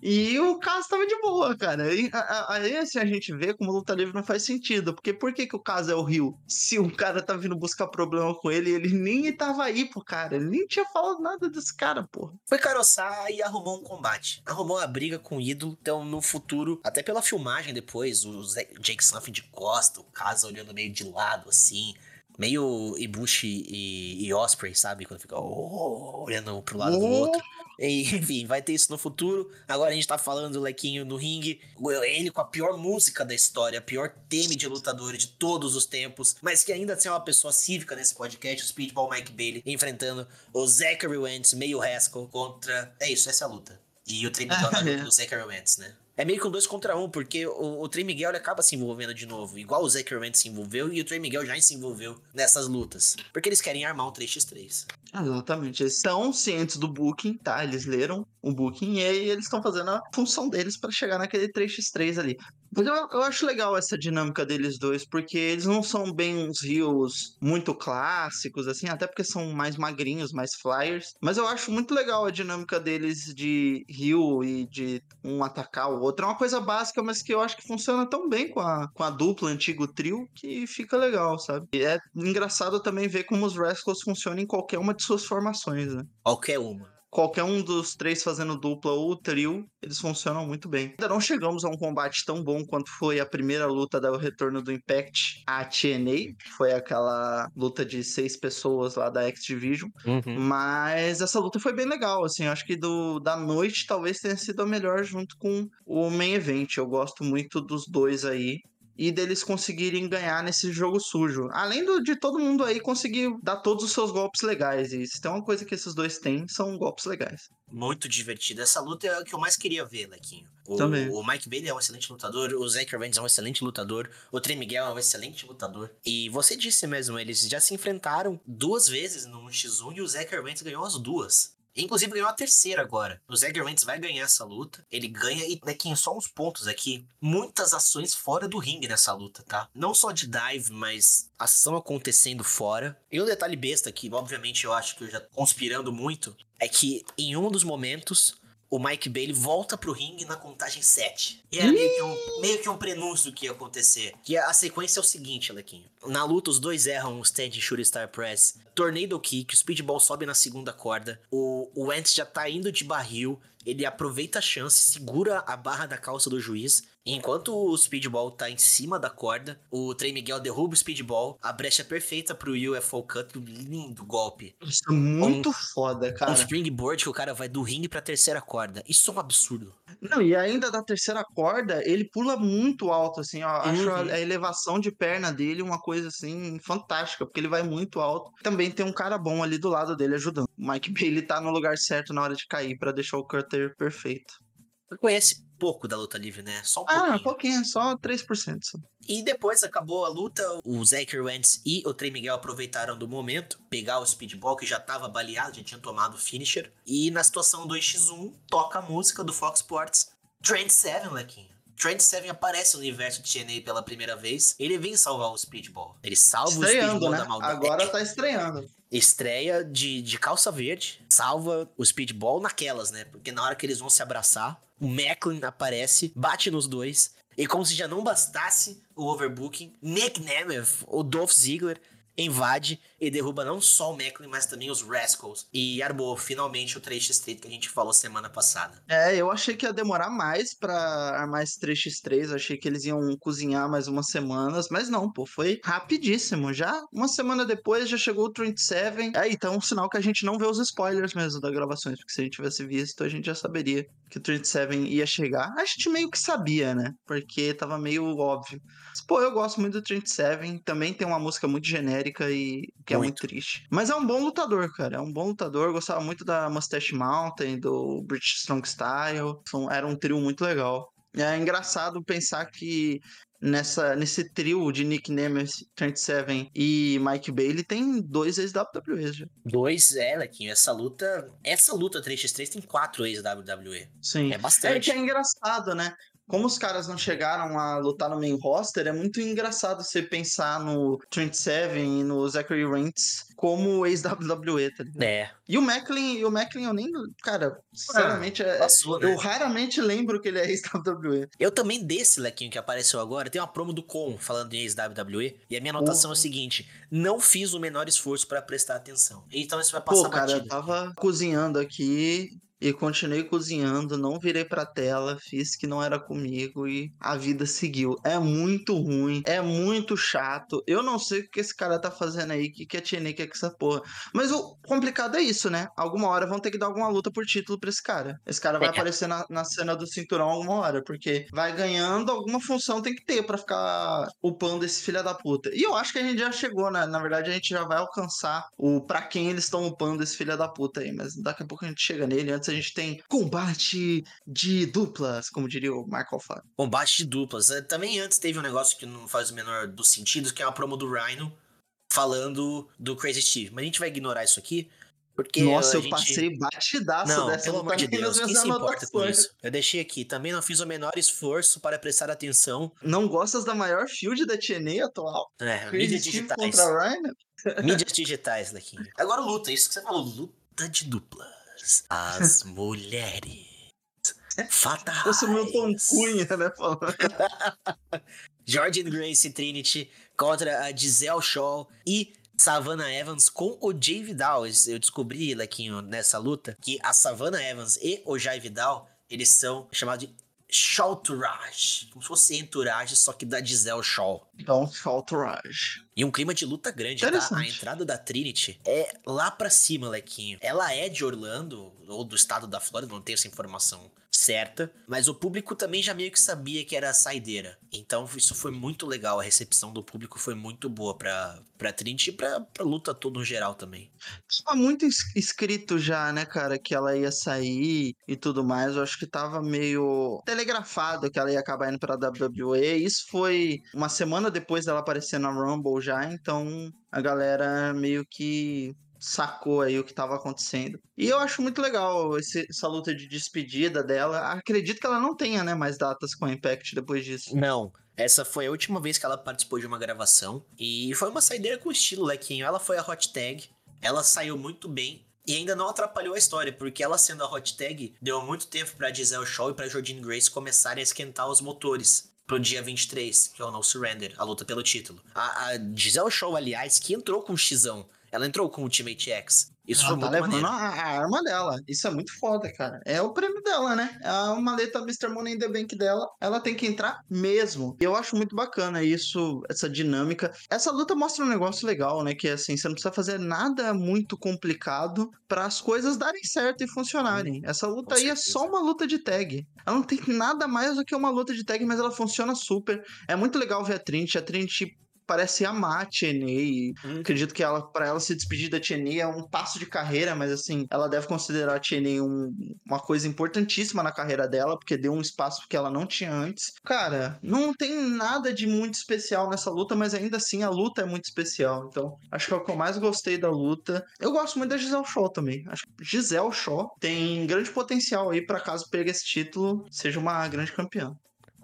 E o caso tava de boa, cara. E a- a- Aí assim a gente vê como luta livre não faz sentido. Porque por que, que o caso é o Rio? Se o cara tá vindo buscar problema com ele, ele nem tava aí pro cara. Ele nem tinha falado nada desse cara, porra. Foi caroçar e arrumou um combate. Arrumou uma briga com o ídolo. Então, no futuro, até pela filmagem depois, o Jake Something de costa, o Casa olhando meio de lado, assim. Meio Ibushi e, e Osprey, sabe? Quando fica oh, olhando pro lado do outro. E, enfim, vai ter isso no futuro. Agora a gente tá falando do Lequinho no ringue. Ele com a pior música da história, a pior tema de lutador de todos os tempos. Mas que ainda assim é uma pessoa cívica nesse podcast. O Speedball Mike Bailey enfrentando o Zachary Wentz, meio Haskell, contra. É isso, essa é a luta. E o Miguel na luta do Zachary Wentz, né? É meio que um dois contra um, porque o, o Trey Miguel acaba se envolvendo de novo. Igual o Zachary se envolveu e o Trey Miguel já se envolveu nessas lutas. Porque eles querem armar um 3x3. Exatamente. Eles estão cientes do booking, tá? Eles leram o booking e aí eles estão fazendo a função deles pra chegar naquele 3x3 ali. Mas eu, eu acho legal essa dinâmica deles dois, porque eles não são bem uns rios muito clássicos, assim, até porque são mais magrinhos, mais flyers. Mas eu acho muito legal a dinâmica deles de rio e de um atacar o outro. É uma coisa básica, mas que eu acho que funciona tão bem com a, com a dupla antigo trio que fica legal, sabe? E é engraçado também ver como os Rascals funcionam em qualquer uma de suas formações, né? Qualquer uma. Qualquer um dos três fazendo dupla ou trio, eles funcionam muito bem. Ainda não chegamos a um combate tão bom quanto foi a primeira luta do retorno do Impact a TNA, que foi aquela luta de seis pessoas lá da X Division. Mas essa luta foi bem legal, assim, acho que do, da noite talvez tenha sido a melhor junto com o main event. Eu gosto muito dos dois aí. E deles conseguirem ganhar nesse jogo sujo. Além do- de todo mundo aí conseguir dar todos os seus golpes legais. E se tem uma coisa que esses dois têm, são golpes legais. Muito divertido. Essa luta é o que eu mais queria ver, Lequinho. O, Também. o Mike Bailey é um excelente lutador, o Zach Rance é um excelente lutador, o Trey Miguel é um excelente lutador. E você disse mesmo, eles já se enfrentaram duas vezes no 1x1 e o Zach Rance ganhou as duas. Inclusive ganhou a terceira agora. O Zach Rance vai ganhar essa luta. Ele ganha e, Lequinho, só uns pontos aqui. Muitas ações fora do ringue nessa luta, tá? Não só de dive, mas ação acontecendo fora. E um detalhe besta que, obviamente, eu acho que eu já conspirando muito, é que em um dos momentos o Mike Bailey volta pro ringue na contagem 7. E era meio que, um, meio que um prenúncio do que ia acontecer. Que a sequência é o seguinte, Alequinho. Na luta, os dois erram o stand shooter star press. Tornado kick, o speedball sobe na segunda corda. O, o Wentz já tá indo de barril. Ele aproveita a chance, segura a barra da calça do juiz. Enquanto o speedball tá em cima da corda, o Trey Miguel derruba o speedball. A brecha perfeita pro UFO cut. Lindo golpe. Isso é muito foda, Um cara. springboard que o cara vai do ringue pra terceira corda. Isso é um absurdo. Não, e ainda da terceira corda, ele pula muito alto, assim, ó. Acho a, Uhum. a elevação de perna dele uma coisa, assim, fantástica, porque ele vai muito alto. Também tem um cara bom ali do lado dele ajudando. O Mike Bailey tá no lugar certo na hora de cair pra deixar o cutter perfeito. Conhece pouco da luta livre, né? Só um Ah, pouquinho. pouquinho, só 3%. Só. E depois acabou a luta, o Zachary Wentz e o Trey Miguel aproveitaram do momento, pegar o speedball que já tava baleado, já tinha tomado o finisher. E na situação 2x1, toca a música do Fox Sports, Trent Seven, Lequinho. Trent Seven aparece no universo de TNA pela primeira vez. Ele vem salvar o speedball. Ele salva o Estreando, speedball né? da maldade. Agora tá estreando. estreia de, de calça verde, salva o speedball naquelas, né? Porque na hora que eles vão se abraçar, o Macklin aparece, bate nos dois. E como se já não bastasse o overbooking, Nick Nemeth, o Dolph Ziggler, invade e derruba não só o Macklin, mas também os Rascals. E armou finalmente o 3x3 que a gente falou semana passada. É, eu achei que ia demorar mais pra armar esse 3x3. Eu achei que eles iam cozinhar mais umas semanas, mas não, pô, foi rapidíssimo. Já uma semana depois já chegou o 27. É, então um sinal que a gente não vê os spoilers mesmo das gravações, porque se a gente tivesse visto, a gente já saberia que o 37 ia chegar. A gente meio que sabia, né? Porque tava meio óbvio. Mas, pô, eu gosto muito do 37. Também tem uma música muito genérica e que é muito Muito. triste. Mas é um bom lutador, cara. É um bom lutador. Eu gostava muito da Mustache Mountain, do British Strong Style. Era um trio muito legal. É engraçado pensar que nessa, nesse trio de Nick Nemeth, 37 e Mike Bailey tem dois ex-WWE já. Dois, é, Lequinho, essa luta. Essa luta 3x3 tem quatro ex-WWE. Sim. É É bastante. que é engraçado, né? Como os caras não chegaram a lutar no main roster, é muito engraçado você pensar no Trent Seven e no Zachary Rentz como ex-WWE, tá ligado? É, E o Macklin, e o Macklin eu nem, cara, sinceramente, é- passou, né? eu raramente lembro que ele é ex-WWE. Eu também desse Lequinho que apareceu agora, tem uma promo do Con falando em ex-WWE, e a minha anotação é o seguinte: não fiz o menor esforço pra prestar atenção. Então isso vai passar Pô, cara, eu batido. tava cozinhando aqui e continuei cozinhando, não virei pra tela, fiz que não era comigo e a vida seguiu. É muito ruim, é muito chato. Eu não sei o que esse cara tá fazendo aí, o que, que a TNA quer com essa porra. Mas o complicado é isso, né? Alguma hora vão ter que dar alguma luta por título pra esse cara. Esse cara vai É. aparecer na, na cena do cinturão alguma hora, porque vai ganhando, alguma função tem que ter pra ficar upando esse filho da puta. E eu acho que a gente já chegou, né? Na verdade, a gente já vai alcançar o pra quem eles estão upando esse filho da puta aí, mas daqui a pouco a gente chega nele. Antes a gente tem combate de duplas, como diria o Marco Alfaro. Combate de duplas. É, Também antes teve um negócio que não faz o menor dos sentidos, que é uma promo do Rhino falando do Crazy Steve. Mas a gente vai ignorar isso aqui, porque Nossa, eu gente... passei batidaço Não, dessa. pelo amor de Deus, quem se importa com isso? Eu deixei aqui. Também não fiz o menor esforço para prestar atenção. Não gostas da maior field da TNA atual? É, mídias digitais. contra? Mídias digitais, Lequinho. Agora luta, isso que você falou, luta de duplas. As mulheres. Fatais. Fosse o Milton Cunha, né? Jordan Grace Trinity contra a Giselle Shaw e Savannah Evans com o Jay Vidal. Eu descobri, Lequinho, nessa luta, que a Savannah Evans e o Jay Vidal, eles são chamados de Shawtourage. Como se fosse entourage, só que da Giselle Shaw. Então, Faltourage. E um clima de luta grande, tá? A entrada da Trinity é lá pra cima, Lequinho. Ela é de Orlando, ou do estado da Flórida, não tenho essa informação certa. Mas o público também já meio que sabia que era a saideira. Então isso foi muito legal. A recepção do público foi muito boa pra, pra Trinity e pra, pra luta toda no geral também. Tava muito es- escrito já, né, cara, que ela ia sair e tudo mais. Eu acho que tava meio telegrafado que ela ia acabar indo pra WWE. Isso foi uma semana depois dela aparecer na Rumble já, então a galera meio que sacou aí o que tava acontecendo. E eu acho muito legal esse- essa luta de despedida dela. Acredito que ela não tenha, né, mais datas com a Impact depois disso. Não. Essa foi a última vez que ela participou de uma gravação. E foi uma saideira com estilo, Lequinho. Ela foi a hot tag. Ela saiu muito bem. E ainda não atrapalhou a história, porque ela sendo a hot tag, deu muito tempo pra Giselle Shaw e pra Jordine Grace começarem a esquentar os motores. Pro dia 23, que é o No Surrender, a luta pelo título. A, a Giselle Shaw, aliás, que entrou com o Xão. Ela entrou com o Ultimate X. Isso Ela foi tá muito levando a, a arma dela. Isso é muito foda, cara. É o prêmio dela, né? É a maleta Mr. Money in the Bank dela. Ela tem que entrar mesmo. Eu acho muito bacana isso, essa dinâmica. Essa luta mostra um negócio legal, né? Que é assim, você não precisa fazer nada muito complicado para as coisas darem certo e funcionarem. Essa luta aí é certeza. só uma luta de tag. Ela não tem nada mais do que uma luta de tag, mas ela funciona super. É muito legal ver a Trinity. A Trinity parece amar a e Hum. acredito que ela para ela se despedir da TNA é um passo de carreira, mas assim, ela deve considerar a TNA um- uma coisa importantíssima na carreira dela, porque deu um espaço que ela não tinha antes. Cara, não tem nada de muito especial nessa luta, mas ainda assim a luta é muito especial. Então, acho que é o que eu mais gostei da luta. Eu gosto muito da Giselle Shaw também. Acho que Giselle Shaw tem grande potencial aí para caso pegue esse título, seja uma grande campeã.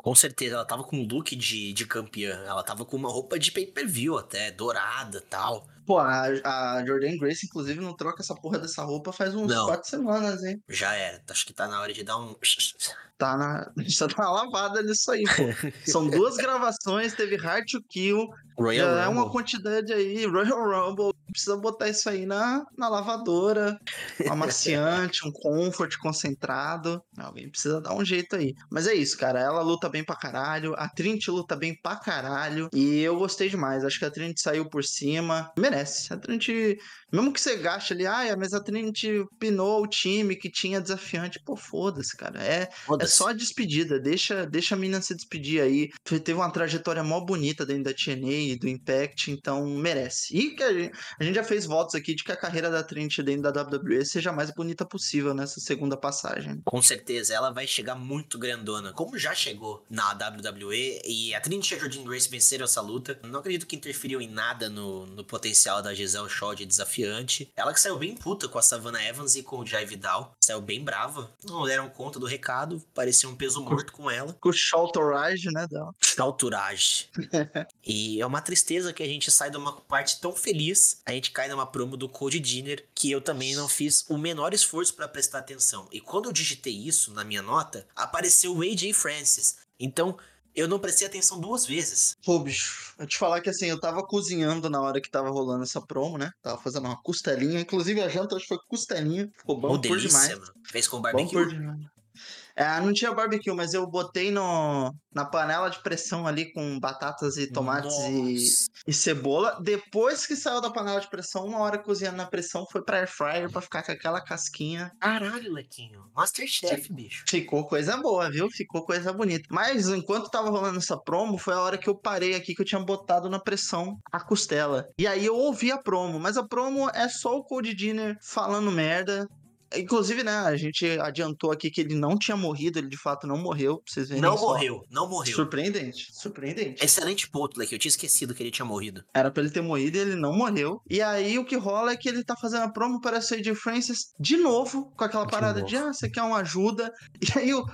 Com certeza, ela tava com um look de, de campeã. Ela tava com uma roupa de pay-per-view até, dourada tal. Pô, a, a Jordan Grace, inclusive, não troca essa porra dessa roupa faz uns Não. quatro semanas, hein? Já era. Acho que tá na hora de dar um. Tá na. Já tá uma lavada nisso aí, pô. São duas gravações, teve Hard to Kill, Royal já é uma quantidade aí, Royal Rumble. Precisa botar isso aí na, na lavadora, um amaciante, um comfort concentrado. Alguém precisa dar um jeito aí. Mas é isso, cara. Ela luta bem pra caralho. A Trinity luta bem pra caralho. E eu gostei demais. Acho que a Trinity saiu por cima. Merece. A Trinity, mesmo que você gaste ali, ah, mas a Trinity pinou o time que tinha desafiante. Pô, foda-se, cara. É, é Foda-se. só a despedida, deixa, deixa a mina se despedir aí. Teve uma trajetória mó bonita dentro da TNA e do Impact, então merece. E que a gente, a gente já fez votos aqui de que a carreira da Trinity dentro da WWE seja a mais bonita possível nessa segunda passagem. Com certeza, ela vai chegar muito grandona, como já chegou na WWE, e a Trinity e a Jordan Grace venceram essa luta. Não acredito que interferiu em nada no, no potencial da Giselle Shaw de desafiante. Ela que saiu bem puta com a Savannah Evans e com o Jai Vidal, saiu bem brava. Não deram conta do recado, parecia um peso morto com ela. Com o Shoutorage, né, dela. E é uma tristeza que a gente sai de uma parte tão feliz, a gente cai numa promo do Cody Dinner, que eu também não fiz o menor esforço pra prestar atenção. E quando eu digitei isso na minha nota, apareceu o AJ Francis. Então, eu não prestei atenção duas vezes. Pô, bicho, eu te falar que assim, eu tava cozinhando na hora que tava rolando essa promo, né? Tava fazendo uma costelinha, inclusive a janta acho que foi costelinha, ficou bom Uma por delícia, demais. mano. Fez com Bom barbecue. por demais. É, não tinha barbecue, mas eu botei no, na panela de pressão ali com batatas e tomates e, e cebola. Depois que saiu da panela de pressão, uma hora cozinhando na pressão, foi pra air fryer pra ficar com aquela casquinha. Caralho, Lequinho. Masterchef, bicho. Ficou coisa boa, viu? Ficou coisa bonita. Mas enquanto tava rolando essa promo, foi a hora que eu parei aqui que eu tinha botado na pressão a costela. E aí eu ouvi a promo, mas a promo é só o Cold Dinner falando merda. Inclusive, né, a gente adiantou aqui que ele não tinha morrido, ele de fato não morreu, vocês verem Não só. morreu, não morreu. Surpreendente, surpreendente. Excelente ponto, Leque. Eu tinha esquecido que ele tinha morrido. Era pra ele ter morrido e ele não morreu. E aí o que rola é que ele tá fazendo a promo para o AJ Francis de novo, com aquela De parada novo. de, ah, você quer uma ajuda? E aí o,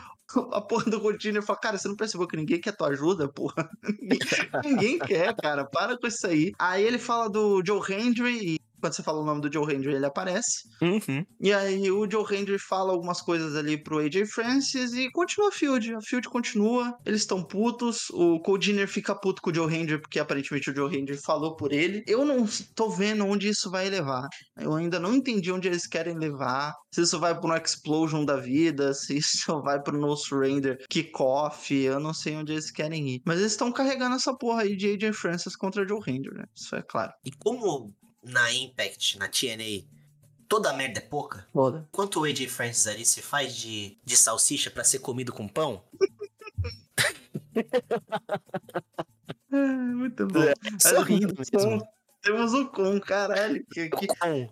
a porra do Coutinho fala, cara, você não percebeu que ninguém quer tua ajuda, porra? ninguém, ninguém quer, cara, para com isso aí. Aí ele fala do Joe Hendry e quando você fala o nome do Joe Hendry, ele aparece. Uhum. E aí o Joe Hendry fala algumas coisas ali pro AJ Francis e continua a Field. A Field continua, eles estão putos. O Cole Jenner fica puto com o Joe Hendry porque aparentemente o Joe Hendry falou por ele. Eu não tô vendo onde isso vai levar. Eu ainda não entendi onde eles querem levar. Se isso vai pro no Explosion da vida, se isso vai pro No Surrender Kickoff, eu não sei onde eles querem ir. Mas eles estão carregando essa porra aí de AJ Francis contra Joe Hendry, né? Isso é claro. E como na Impact, na TNA, toda merda é pouca, Foda. quanto o AJ Francis ali se faz de, de salsicha pra ser comido com pão, É, muito bom. só rindo mesmo. Temos o com, caralho. Que, que... Ocon.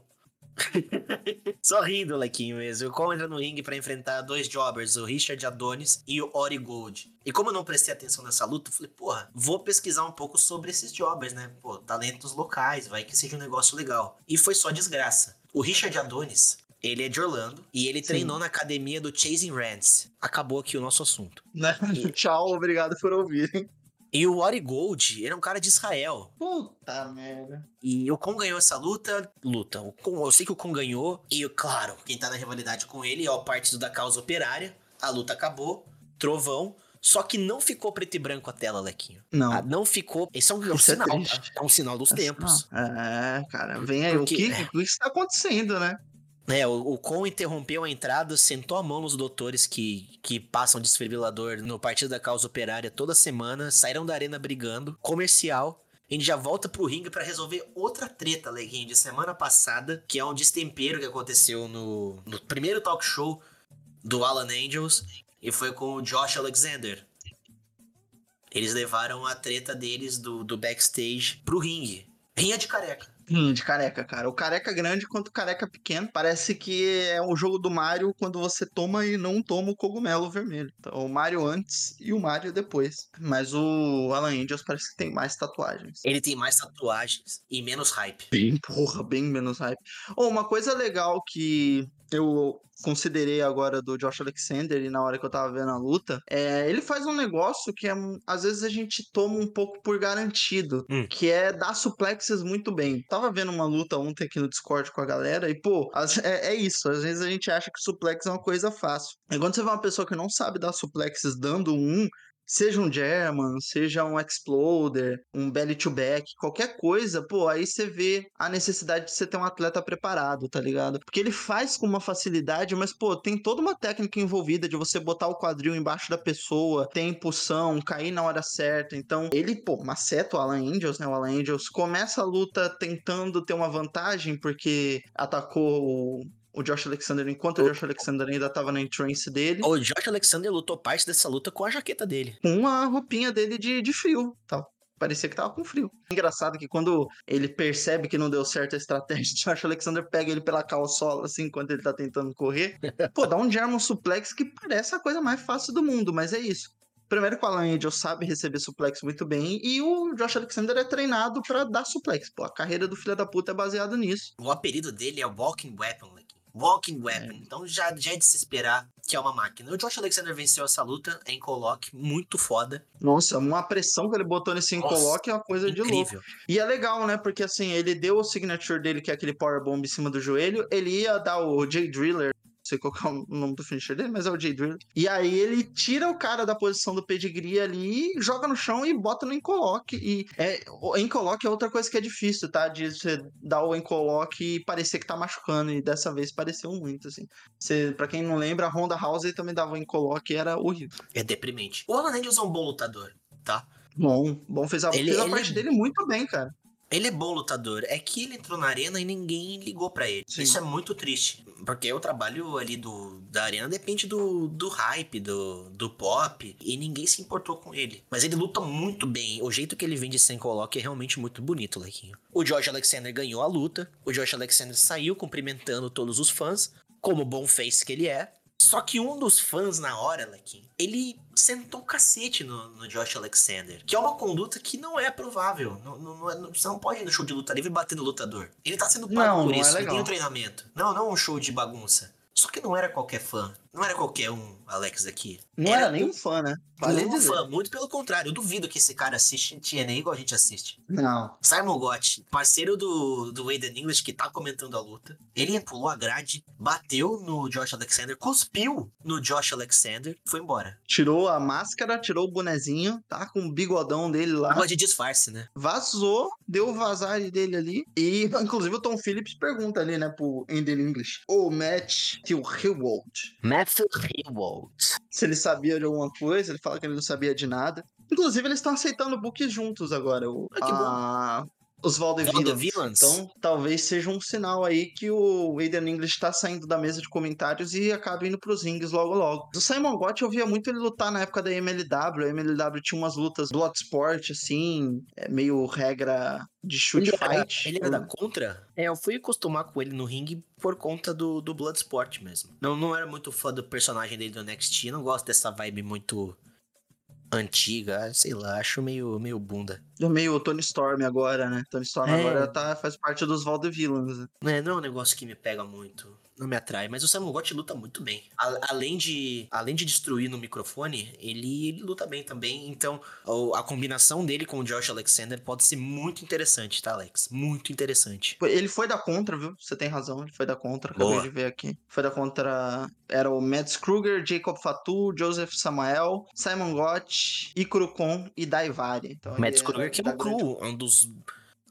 Só rindo, Lequinho mesmo. O Ocon entra no ringue pra enfrentar dois jobbers, o Richard Adonis e o Ori Gold. E como eu não prestei atenção nessa luta, eu falei, porra, vou pesquisar um pouco sobre esses jobbers, né? Pô, talentos locais, vai que seja um negócio legal. E foi só desgraça. O Richard Adonis, ele é de Orlando e ele Sim. treinou na academia do Chasing Rants. Acabou aqui o nosso assunto. Né? Tchau, obrigado por ouvirem. E o Ori Gold, ele é um cara de Israel. Puta merda. E o Kon ganhou essa luta, luta. O Kon, eu sei que o Kon ganhou. E, claro, quem tá na rivalidade com ele é o partido da causa operária. A luta acabou, trovão. Só que não ficou preto e branco a tela, Lequinho. Não. Ah, não ficou. Isso é um, é um é sinal, tá? triste. É um sinal dos tempos. É, cara, vem aí. Porque- O, que, o que está acontecendo, né? É, o, o Kon interrompeu a entrada, sentou a mão nos doutores que, que passam desfibrilador no Partido da Causa Operária toda semana, saíram da arena brigando, comercial. A gente já volta pro ringue pra resolver outra treta, Leguinho, de semana passada, que é um destempero que aconteceu no, no primeiro talk show do Alan Angels, e foi com o Josh Alexander. Eles levaram a treta deles do, do backstage pro ringue. Rinha de careca. Hum, de careca, cara. O careca grande quanto o careca pequeno. Parece que é o jogo do Mario quando você toma e não toma o cogumelo vermelho. Então, o Mario antes e o Mario depois. Mas o Alan Angels parece que tem mais tatuagens. Ele tem mais tatuagens e menos hype. Bem, porra, bem menos hype. Oh, uma coisa legal que eu considerei agora do Josh Alexander e na hora que eu tava vendo a luta, é, ele faz um negócio que é, às vezes a gente toma um pouco por garantido, Hum. que é dar suplexes muito bem. Tava vendo uma luta ontem aqui no Discord com a galera e, pô, as- é, é isso. Às vezes a gente acha que suplex é uma coisa fácil. E quando você vê uma pessoa que não sabe dar suplexes dando um, Seja um German, seja um Exploder, um belly to back, qualquer coisa, pô, aí você vê a necessidade de você ter um atleta preparado, tá ligado? Porque ele faz com uma facilidade, mas, pô, tem toda uma técnica envolvida de você botar o quadril embaixo da pessoa, ter impulsão, cair na hora certa. Então, ele, pô, maceta o Alan Angels, né? O Alan Angels começa a luta tentando ter uma vantagem, porque atacou o o Josh Alexander enquanto o Josh Alexander ainda tava na entrance dele, O Josh Alexander lutou parte dessa luta com a jaqueta dele. com a roupinha dele de, de frio, tal. Parecia que tava com frio. Engraçado que quando ele percebe que não deu certo a estratégia, o Josh Alexander pega ele pela calçola, assim, enquanto ele tá tentando correr. Pô, dá um German suplex que parece a coisa mais fácil do mundo, mas é isso. Primeiro que o Alan Angel sabe receber suplex muito bem e o Josh Alexander é treinado pra dar suplex. Pô, a carreira do filho da puta é baseada nisso. O apelido dele é Walking Weapon, like. Walking Weapon. Então já, já é de se esperar que é uma máquina. O Josh Alexander venceu essa luta em coloque, muito foda. Nossa, uma pressão que ele botou nesse Nossa, encoloque é uma coisa de louco. Incrível. E é legal, né? Porque assim, ele deu o signature dele, que é aquele powerbomb em cima do joelho. Ele ia dar o Jay Driller. Sei qual que é o nome do finisher dele, mas é o Jay Driller. E aí ele tira o cara da posição do pedigree ali, joga no chão e bota no encoloque. E é, o encoloque é outra coisa que é difícil, tá? De você dar o encoloque e parecer que tá machucando. E dessa vez pareceu muito, assim. Você, pra quem não lembra, a Honda House também dava o encoloque e era horrível. É deprimente. O Alan Angels é um bom lutador, tá? Bom, bom, fez a, Ele- fez a ele parte é- dele muito bem, cara. Ele é bom lutador. É que ele entrou na arena e ninguém ligou pra ele. Sim. Isso é muito triste. Porque o trabalho ali do, da arena depende do, do hype, do, do pop. E ninguém se importou com ele. Mas ele luta muito bem. O jeito que ele vem de sem coloque é realmente muito bonito, Lequinho. O Josh Alexander ganhou a luta. O Josh Alexander saiu cumprimentando todos os fãs. Como bom face que ele é. Só que um dos fãs na hora, Lequinho, ele sentou um cacete no, no Josh Alexander. Que é uma conduta que não é provável. Não, não- não é- você não pode ir no show de luta livre bater no lutador. Ele tá sendo pago Não, por é isso. ele legal. tem um treinamento. Não, não um show de bagunça. Só que não era qualquer fã. Não era qualquer um, Alex, aqui. Não era, nem um fã, né? Vale um dizer. fã, muito pelo contrário. Eu duvido que esse cara assiste TNA igual a gente assiste. Não. Simon Gott, parceiro do, do Aiden English, que tá comentando a luta. Ele pulou a grade, bateu no Josh Alexander, cuspiu no Josh Alexander, foi embora. Tirou a máscara, tirou o bonezinho, tá com o bigodão dele lá. Tava de disfarce, né? Vazou, deu o vazar dele ali. E, inclusive, o Tom Phillips pergunta ali, né, pro Ender English. O match to Hewald. Matthew. Se ele sabia de alguma coisa, ele fala que ele não sabia de nada. Inclusive, eles estão aceitando books juntos agora. O, Ah, a- Os Valde Valde Villains. Villains? Então, talvez seja um sinal aí que o Aiden English tá saindo da mesa de comentários e acaba indo pros rings logo logo. O Simon Gott eu via muito ele lutar na época da MLW. A MLW tinha umas lutas Bloodsport, assim, é meio regra de shoot Ele era, fight. ele era da Contra? É, eu fui acostumar com ele no ringue por conta do, do Bloodsport mesmo. Não, não era muito fã do personagem dele do NXT. Não gosto dessa vibe muito antiga. Sei lá, acho meio, meio bunda. É meio Tony Storm agora, né? Tony Storm É. agora tá, faz parte dos Valde Villains. né? É, não é um negócio que me pega muito. Não me atrai, mas o Simon Gott luta muito bem. A- além, de, além de destruir no microfone, ele, ele luta bem também. Então, o- a combinação dele com o Josh Alexander pode ser muito interessante, tá, Alex? Muito interessante. Ele foi da contra, viu? Você tem razão, ele foi da contra. Acabei Boa. de ver aqui. Foi da contra. Era o Mads Kruger, Jacob Fatu, Joseph Samael, Simon Gott, Ikuro Kon e Daivari. Então, Matt Kruger, que é um cru, um dos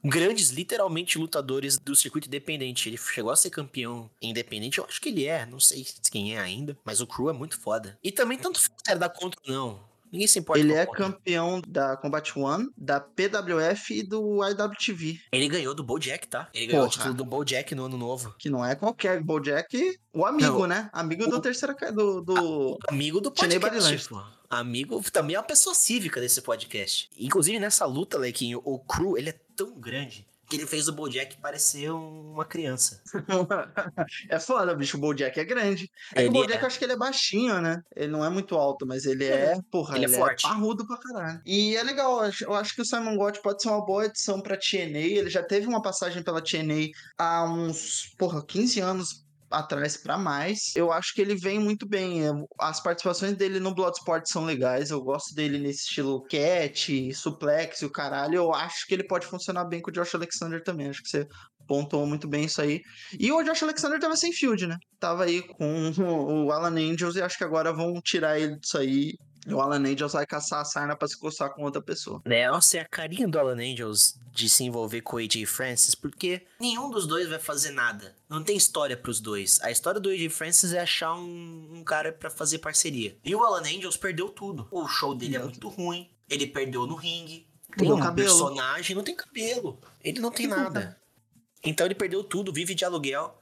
grandes, literalmente, lutadores do circuito independente. Ele chegou a ser campeão independente, eu acho que ele é, não sei quem é ainda, mas o crew é muito foda. E também, tanto faz se era da contra não. Ninguém se importa Ele é Contra. campeão da Combat One, da PWF e do IWTV. Ele ganhou do Bojack, tá? Ele ganhou o Porra. título do Bojack no ano novo. Que não é qualquer Bojack, o amigo, Não. né? Amigo do O- terceira ca- do, do... Amigo do podcast. Amigo também é uma pessoa cívica desse podcast. Inclusive, nessa luta, Lequinho, o crew, ele é tão grande que ele fez o Bojack parecer uma criança. é foda, bicho. O Bojack é grande. É que o Ele Bojack é. eu acho que ele é baixinho, né? Ele não é muito alto, mas ele é, porra, Ele é forte. parrudo pra caralho. E é legal, eu acho- eu acho que o Simon Gott pode ser uma boa edição pra TNA. Ele já teve uma passagem pela TNA há uns, porra, 15 anos atrás pra mais. Eu acho que ele vem muito bem. é, As participações dele no Bloodsport são legais. Eu gosto dele nesse estilo cat, suplex e o caralho. Eu acho que ele pode funcionar bem com o Josh Alexander também. Acho que você pontuou muito bem isso aí. E o Josh Alexander tava sem field, né? Tava aí com o Alan Angels e acho que agora vão tirar ele disso aí. O Alan Angels vai caçar a sarna pra se coçar com outra pessoa. Né, nossa, é a carinha do Alan Angels de se envolver com o AJ Francis, porque nenhum dos dois vai fazer nada. Não tem história pros dois. A história do AJ Francis é achar um, um cara pra fazer parceria. E o Alan Angels perdeu tudo. O show dele é Não. muito ruim. Ele perdeu no ringue. Tem Mudou um cabelo. personagem, não tem cabelo. Ele não tem nada. Então ele perdeu tudo, vive de aluguel.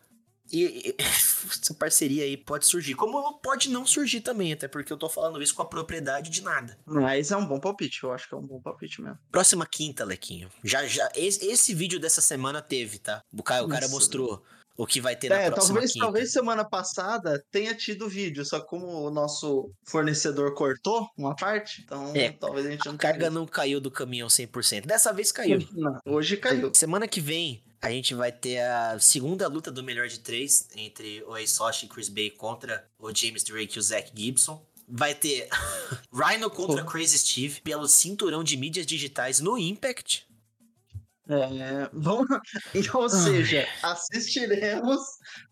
E, e essa parceria aí pode surgir. Como pode não surgir também, até porque eu tô falando isso com a propriedade de nada. Mas é um bom palpite, eu acho que é um bom palpite mesmo. Próxima quinta, Lequinho. Já, já, esse, esse vídeo dessa semana teve, tá? O cara, o cara mostrou o que vai ter na É, próxima talvez, quinta. talvez semana passada tenha tido vídeo, só como o nosso fornecedor cortou uma parte, então É, talvez a gente não A carga não caiu do caminhão 100%. Dessa vez caiu. Não, hoje caiu. Semana que vem, a gente vai ter a segunda luta do melhor de três entre o Aisoshi e Chris Bay contra o James Drake e o Zack Gibson. Vai ter Rhino contra Pô. Crazy Steve pelo cinturão de mídias digitais no Impact. É, vamos, então, ou seja, assistiremos.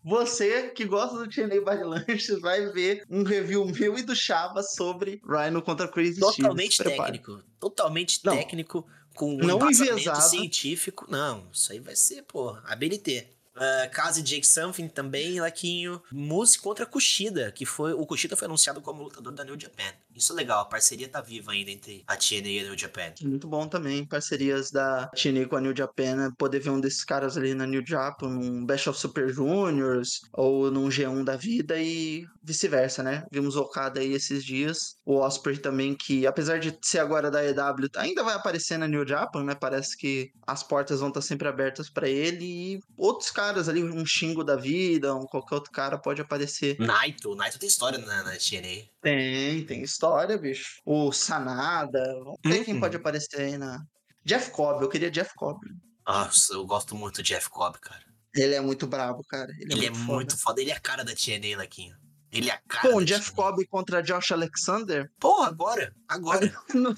Você que gosta do TNA Barilanches vai ver um review meu e do Chava sobre Rhino contra Crazy Steve. Totalmente prepare. técnico. Totalmente Não. técnico, com um Não embasamento científico. Não, isso aí vai ser, pô, ABNT. Uh, Kazi Jake Something também, Laquinho. Muse contra Kushida, que foi. O Kushida foi anunciado como lutador da New Japan. Isso é legal, a parceria tá viva ainda entre a TNA e a New Japan. Muito bom também, parcerias da TNA com a New Japan, né? poder ver um desses caras ali na New Japan, num Best of Super Juniors, ou num G1 da vida e vice-versa, né? Vimos o Okada aí esses dias, o Osprey também, que apesar de ser agora da EW, ainda vai aparecer na New Japan, né? Parece que as portas vão estar sempre abertas pra ele e outros caras ali, um Shingo da vida, um qualquer outro cara pode aparecer. Naito, Naito tem história na, na TNA. Tem, tem história, bicho. O Sanada, vamos ver quem Uhum. pode aparecer aí na... Jeff Cobb, eu queria Jeff Cobb. Nossa, eu gosto muito do Jeff Cobb, cara. Ele é muito brabo, cara. Ele, Ele é muito, muito foda. foda. Ele é a cara da TNA, Laquinho. Ele é a cara um Jeff. Cobb contra Josh Alexander? Pô, agora. Agora. Não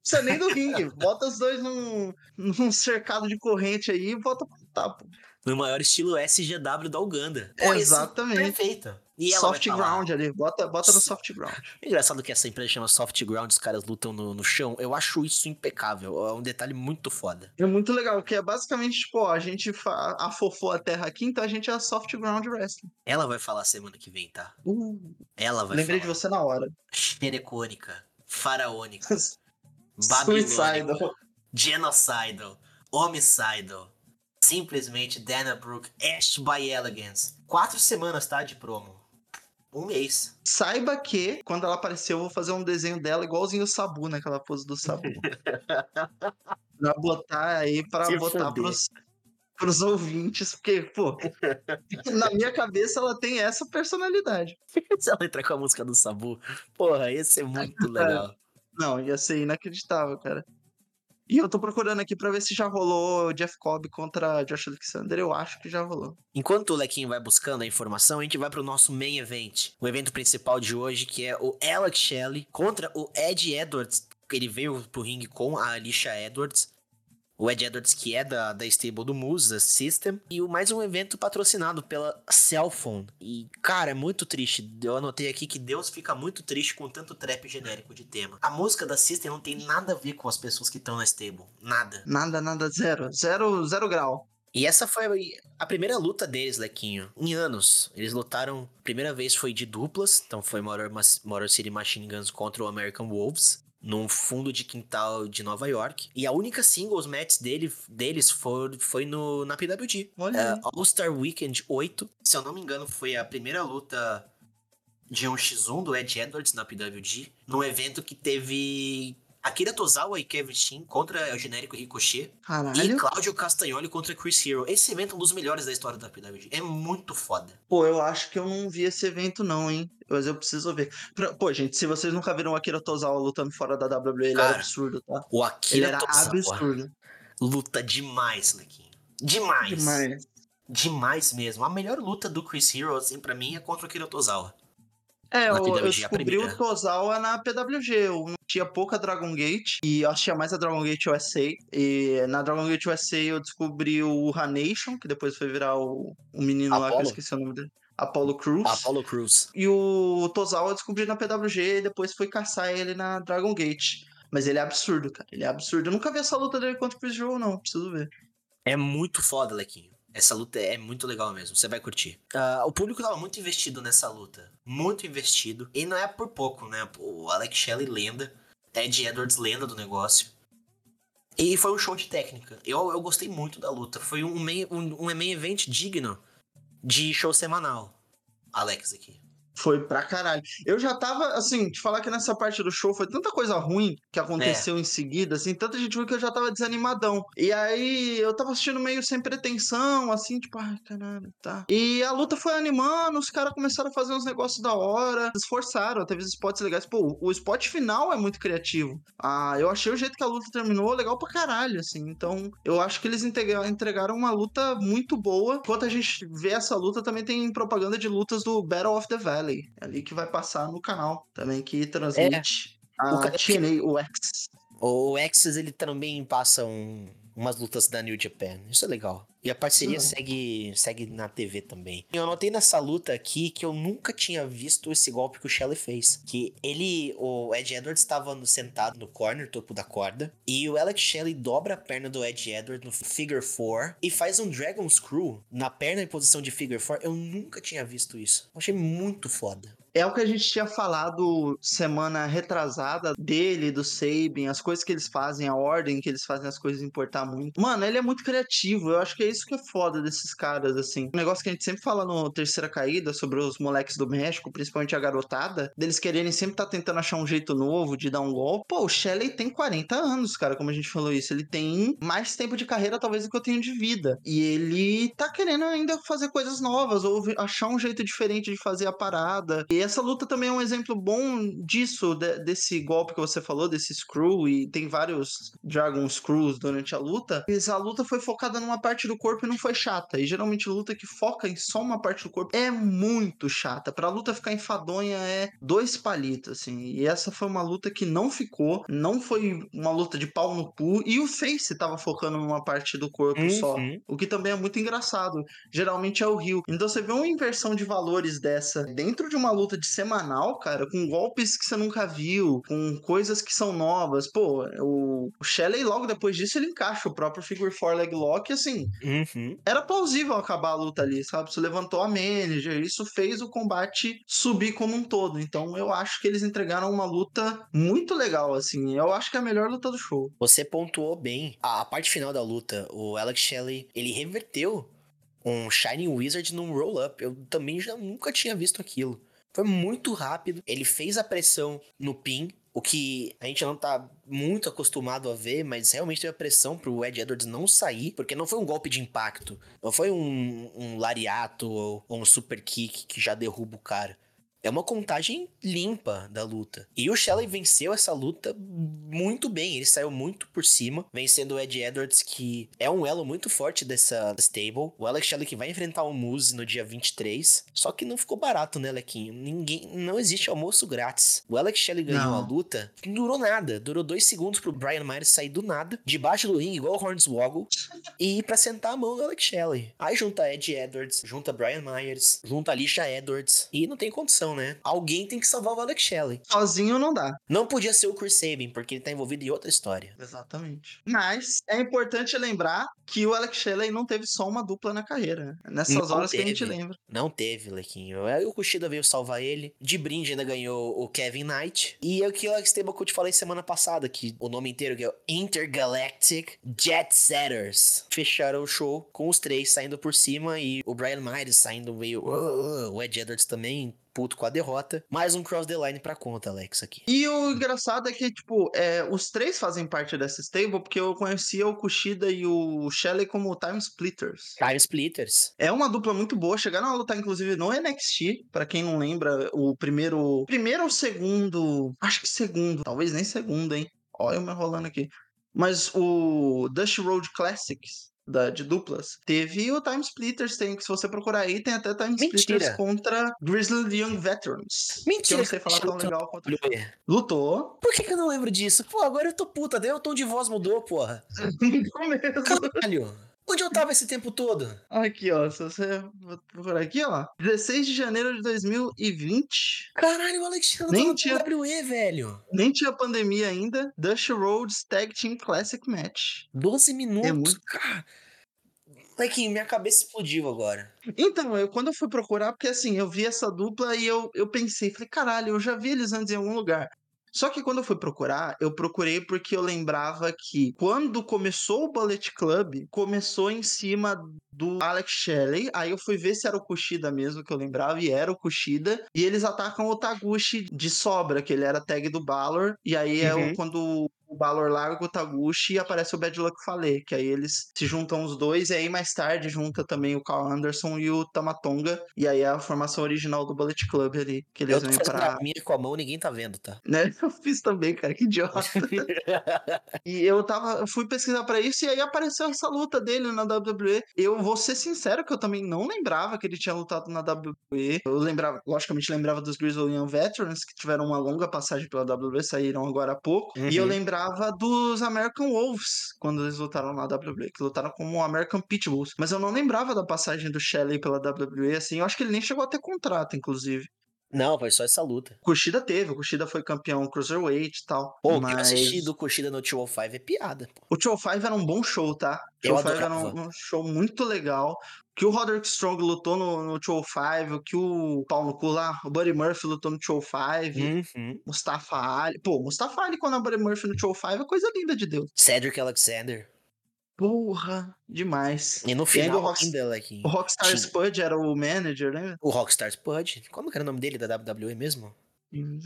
precisa nem do ringue. Bota os dois num, num cercado de corrente aí e bota pro tapo. No maior estilo SGW da Uganda. Pô, esse- Exatamente. Perfeita. E Soft ground ali. Bota, bota no soft ground. É engraçado que essa empresa chama Soft Ground, os caras lutam no, no chão. Eu acho isso impecável. É um detalhe muito foda. É muito legal, porque é basicamente, tipo, ó, a gente afofou a terra aqui, então a gente é soft ground wrestling. Ela vai falar semana que vem, tá? Uh, Ela vai lembrei de falar. você na hora. Xerecônica, faraônica, babilônica, Suicidal. genocidal, homicidal. Simplesmente Dana Brooke, Ash by Elegance. Quatro semanas, tá? De promo. Um mês. Saiba que, quando ela aparecer, eu vou fazer um desenho dela igualzinho o Sabu, naquela pose do Sabu. pra botar aí, pra Se botar fuder. pros, pros ouvintes, porque, pô, na minha cabeça ela tem essa personalidade. Se ela entrar com a música do Sabu, porra, ia ser muito legal. Não, ia ser inacreditável, cara. E eu tô procurando aqui pra ver se já rolou Jeff Cobb contra Josh Alexander. Eu acho que já rolou. Enquanto o Lequinho vai buscando a informação, a gente vai pro nosso main event. O evento principal de hoje, que é o Alex Shelley contra o Ed Edwards. Ele veio pro ringue com a Alicia Edwards. O Ed Edwards, que é da, da stable do Musa System. E o mais um evento patrocinado pela Cellphone. E, cara, é muito triste. Eu anotei aqui que Deus fica muito triste com tanto trap genérico de tema. A música da System não tem nada a ver com as pessoas que estão na stable. Nada. Nada, nada, zero. Zero, zero grau. E essa foi a primeira luta deles, Lequinho. Em anos. Eles lutaram. A primeira vez foi de duplas. Então foi Motor, Motor City Machine Guns contra o American Wolves. Num fundo de quintal de Nova York. E a única singles match dele, deles foi, foi no, na PWG. Olha É, aí. All-Star Weekend 8. Se eu não me engano, foi a primeira luta de 1x1 do Ed Edwards na PWG. Num evento que teve Akira Tozawa e Kevin Steen contra o genérico Ricochet. E Caralho. Cláudio Castagnoli contra Chris Hero. Esse evento é um dos melhores da história da PWG. É muito foda. Pô, eu acho que eu não vi esse evento, não, hein? Mas eu preciso ver. Pô, gente, se vocês nunca viram o Akira Tozawa lutando fora da WWE, ele Cara, era absurdo, tá? O Ele Akira era Tozawa absurdo. luta demais, Lequinho. Demais. Demais. demais mesmo. A melhor luta do Chris Hero, assim, pra mim, é contra o Kiro Tozawa. É, Na eu, PWG, eu descobri o Tozawa na PWG. Eu tinha pouca Dragon Gate e eu assistia mais a Dragon Gate USA. E na Dragon Gate USA eu descobri o Hanation, que depois foi virar o, o menino lá que eu Apollo? esqueci o nome dele. Apollo Cruz. Apollo Cruz. E o Tozawa eu descobri na PWG e depois fui caçar ele na Dragon Gate. Mas ele é absurdo, cara. Ele é absurdo. Eu nunca vi essa luta dele contra o Chris Joe, não. Preciso ver. É muito foda, Lequinho. Essa luta é muito legal mesmo, você vai curtir. Ah, o público tava muito investido nessa luta. Muito investido. E não é por pouco, né? O Alex Shelley lenda. Ed Edwards lenda do negócio. E foi um show de técnica. Eu, eu gostei muito da luta. Foi um main, um, um main event digno de show semanal. Alex aqui. Foi pra caralho. Eu já tava, assim, te falar que nessa parte do show foi tanta coisa ruim que aconteceu em seguida, assim, tanta gente viu que eu já tava desanimadão. E aí eu tava assistindo meio sem pretensão, assim, tipo, ai, caralho, tá. E a luta foi animando, os caras começaram a fazer uns negócios da hora, esforçaram, teve os spots legais. Pô, o spot final é muito criativo. Ah, eu achei o jeito que a luta terminou legal pra caralho, assim. Então, eu acho que eles entregaram uma luta muito boa. Enquanto a gente vê essa luta, também tem propaganda de lutas do Battle of the Valley, ali que vai passar no canal também, que transmite O a ca- TNA, o X. O Axis, ele também passa um- umas lutas da New Japan. Isso é legal. E a parceria Uhum. segue, segue na TV também. Eu notei nessa luta aqui que eu nunca tinha visto esse golpe que o Shelley fez. Que ele, o Ed Edwards estava sentado no corner, topo da corda. E o Alex Shelley dobra a perna do Ed Edwards no figure 4 e faz um Dragon Screw na perna em posição de figure 4. Eu nunca tinha visto isso. Eu achei muito foda. É o que a gente tinha falado semana retrasada dele, do Sabin, as coisas que eles fazem, a ordem que eles fazem as coisas importar muito. Mano, ele é muito criativo. Eu acho que é isso que é foda desses caras, assim. Um negócio que a gente sempre fala no Terceira Caída sobre os moleques do México, principalmente a garotada, deles quererem sempre estar tentando achar um jeito novo de dar um golpe. Pô, o Shelley tem 40 anos, cara, como a gente falou isso. Ele tem mais tempo de carreira, talvez, do que eu tenho de vida. E ele tá querendo ainda fazer coisas novas, ou achar um jeito diferente de fazer a parada. E essa luta também é um exemplo bom disso, de- desse golpe que você falou, desse screw, e tem vários Dragon Screws durante a luta. Mas a luta foi focada numa parte do corpo e não foi chata. E geralmente luta que foca em só uma parte do corpo é muito chata. Pra luta ficar enfadonha é dois palitos, assim. E essa foi uma luta que não ficou, não foi uma luta de pau no cu, e o Face tava focando numa parte do corpo só. Uhum. O que também é muito engraçado. Geralmente é o Rio. Então você vê uma inversão de valores dessa dentro de uma luta de semanal, cara, com golpes que você nunca viu, com coisas que são novas. Pô, o, Shelley, logo depois disso, ele encaixa o próprio Figure 4 Leg Lock, assim, Uhum. era plausível acabar a luta ali, sabe? Você levantou a manager, isso fez o combate subir como um todo. Então eu acho que eles entregaram uma luta muito legal, assim. Eu acho que é a melhor luta do show. Você pontuou bem. A, a parte final da luta, o Alex Shelley, ele reverteu um Shining Wizard num roll-up. Eu também já nunca tinha visto aquilo. Foi muito rápido. Ele fez a pressão no pin, o que a gente não tá muito acostumado a ver, mas realmente teve a pressão pro Ed Edwards não sair, porque não foi um golpe de impacto. Não foi um, um lariato ou, ou um super kick que já derruba o cara. É uma contagem limpa da luta. E o Shelley venceu essa luta muito bem. Ele saiu muito por cima, vencendo o Ed Edwards, que é um elo muito forte dessa stable. O Alex Shelley que vai enfrentar o Muse no dia 23. Só que não ficou barato, né, Lequinho? Ninguém. Não existe almoço grátis. O Alex Shelley ganhou Não. a luta. Não durou nada. Durou dois segundos pro Brian Myers sair do nada, debaixo do ringue, igual o Hornswoggle, e ir pra sentar a mão do Alex Shelley. Aí junta Ed Edwards, junta Brian Myers, junta Alicia Edwards. E não tem condição, né? Alguém tem que salvar o Alex Shelley. Sozinho não dá. Não podia ser o Chris Sabin, porque ele tá envolvido em outra história. Exatamente. Mas é importante lembrar que o Alex Shelley não teve só uma dupla na carreira. né? Nessas Não horas que a gente teve. lembra. Não teve, Lequinho. Aí o Kushida veio salvar ele. De brinde ainda ganhou o Kevin Knight. E é o que o que eu te falei semana passada, que o nome inteiro que é o Intergalactic Jet Setters. Fecharam o show com os três saindo por cima e o Brian Myers saindo meio... "Uh", o Ed Edwards também puto com a derrota. Mais um cross the line pra conta, Alex, aqui. E o engraçado é que, tipo, é, os três fazem parte dessa stable, porque eu conhecia o Kushida e o Shelley como Time Splitters. Time Splitters. É uma dupla muito boa, chegaram a lutar inclusive no NXT, pra quem não lembra, o primeiro, primeiro ou segundo, acho que segundo, talvez nem segundo, hein. Olha eu me enrolando aqui. Mas o Dusty Road Classics, da, de duplas, teve o Time Splitters, tem, que se você procurar aí, tem até Time Mentira. Splitters contra Grizzly Young Veterans. Que eu Mentira. não sei falar tão legal quanto. Lutou. Por que, que eu não lembro disso? Pô, agora eu tô puta, daí o tom de voz mudou, porra. Caralho. Onde eu tava esse tempo todo? Aqui, ó. Se você procurar aqui, ó. 16 de janeiro de 2020. Caralho, o Alexandre Nem tinha- WWE, velho. Nem tinha pandemia ainda. Dusty Rhodes Tag Team Classic Match. 12 minutos, É muito- cara. Moleque, minha cabeça explodiu agora. Então, eu, quando eu fui procurar, porque assim, eu vi essa dupla e eu, eu pensei, falei, caralho, eu já vi eles antes em algum lugar. Só que quando eu fui procurar, eu procurei porque eu lembrava que quando começou o Bullet Club, começou em cima do Alex Shelley. Aí eu fui ver se era o Kushida mesmo que eu lembrava, e era o Kushida. E eles atacam o Taguchi de sobra, que ele era tag do Balor. E aí é Uhum. o- quando o Balor larga o Taguchi e aparece o Bad Luck Fale, que aí eles se juntam os dois, e aí mais tarde junta também o Carl Anderson e o Tamatonga, e aí é a formação original do Bullet Club ali, que eles Eu vêm pra... minha com a mão, ninguém tá vendo, tá? Né? Eu fiz também, cara, que idiota. E eu tava, eu fui pesquisar pra isso e aí apareceu essa luta dele na WWE. Eu vou ser sincero que eu também não lembrava que ele tinha lutado na WWE. Eu lembrava, logicamente lembrava dos Grizzly Young Veterans que tiveram uma longa passagem pela WWE, saíram agora há pouco. E eu Uhum. Lembrava dos American Wolves quando eles lutaram na WWE, que lutaram como American Pitbulls. Mas eu não lembrava da passagem do Shelley pela WWE, assim. Eu acho que ele nem chegou a ter contrato, inclusive. Não, foi só essa luta. Kushida teve, o Kushida foi campeão Cruiserweight e tal. Pô, o que eu mas... assisti do Kushida no 205 é piada, pô. O Show 5 era um bom show, tá? O Eu Show 5 era um, um show muito legal. Que o Roderick Strong lutou no, no Show 5, o que o pau no cu lá, o Buddy Murphy lutou no Show 5, Uhum. Mustafa Ali. Pô, Mustafa Ali quando o Buddy Murphy no Show 5 é coisa linda de Deus. Cedric Alexander. Porra, demais. E no final o Rock- ainda. O Rockstar Tinha. Spud era o manager, né? O Rockstar Spud. Como que era o nome dele da WWE mesmo?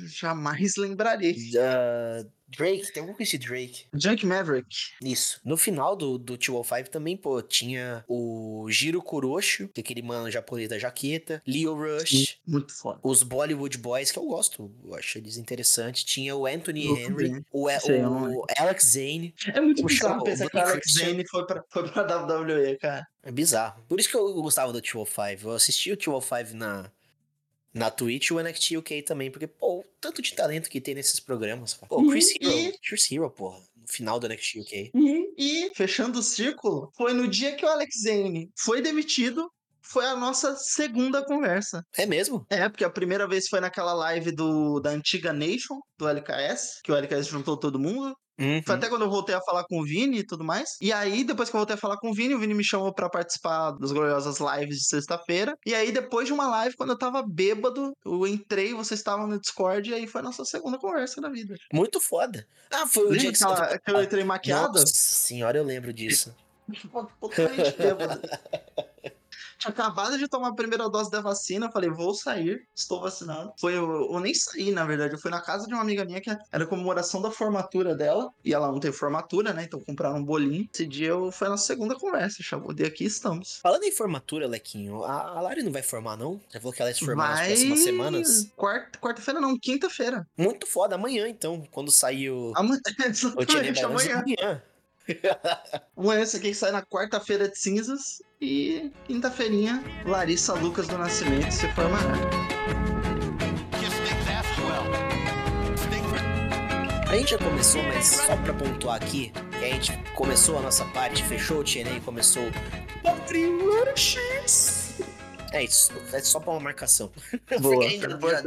Jamais lembrarei. Ah, Drake, tem algum com esse Drake. Junk Maverick. Isso. No final do, do 205 também, pô, tinha o Giro Kuroshi, que é aquele mano japonês da jaqueta, Leo Rush, Muito foda. os Bollywood Boys, que eu gosto, eu acho eles interessantes. Tinha o Anthony Henry, o, Sei, o. Alex Zane. É muito bizarro pensar que o Alex Zane foi pra, foi pra WWE, cara. É bizarro. Por isso que eu gostava do 205. Eu assisti o 205 na, na Twitch e o NXT UK também, porque, pô, o tanto de talento que tem nesses programas, cara. Pô, Chris E- Hero, Chris Hero, porra, no final do NXT UK. E, e, fechando o círculo, foi no dia que o Alex Zane foi demitido, foi a nossa segunda conversa. É mesmo? É, porque a primeira vez foi naquela live do, da antiga Nation, do LKS, que o LKS juntou todo mundo. Uhum. Foi até quando eu voltei a falar com o Vini e tudo mais. E aí, depois que eu voltei a falar com o Vini, o Vini me chamou pra participar das gloriosas lives de sexta-feira. E aí, depois de uma live, quando eu tava bêbado, eu entrei, vocês estavam no Discord, e aí foi a nossa segunda conversa da vida. Muito foda. Ah, foi o Lembra dia que você... aquela- que eu entrei maquiada? Nossa senhora, eu lembro disso. Totalmente bêbado. Tinha acabado de tomar a primeira dose da vacina, falei, vou sair, estou vacinado. Foi, eu, eu nem saí, na verdade, eu fui na casa de uma amiga minha que era comemoração da formatura dela, e ela não teve formatura, né, então compraram um bolinho. Esse dia eu, foi a nossa segunda conversa, chamou de aqui estamos. Falando em formatura, Lequinho, a, a Lari não vai formar, não? Já falou que ela ia se formar nas Vai... próximas semanas? Quarta- Quarta-feira não, quinta-feira. Muito foda, amanhã então, quando sair o... Amanhã, exatamente, amanhã. amanhã. Amanhã esse aqui sai na quarta-feira de cinzas, e quinta-feirinha, Larissa Lucas do Nascimento se formará. A gente já começou, mas só pra pontuar aqui, que a gente começou a nossa parte, fechou o TNA e começou Patriarchs. É isso, é só pra uma marcação. Boa.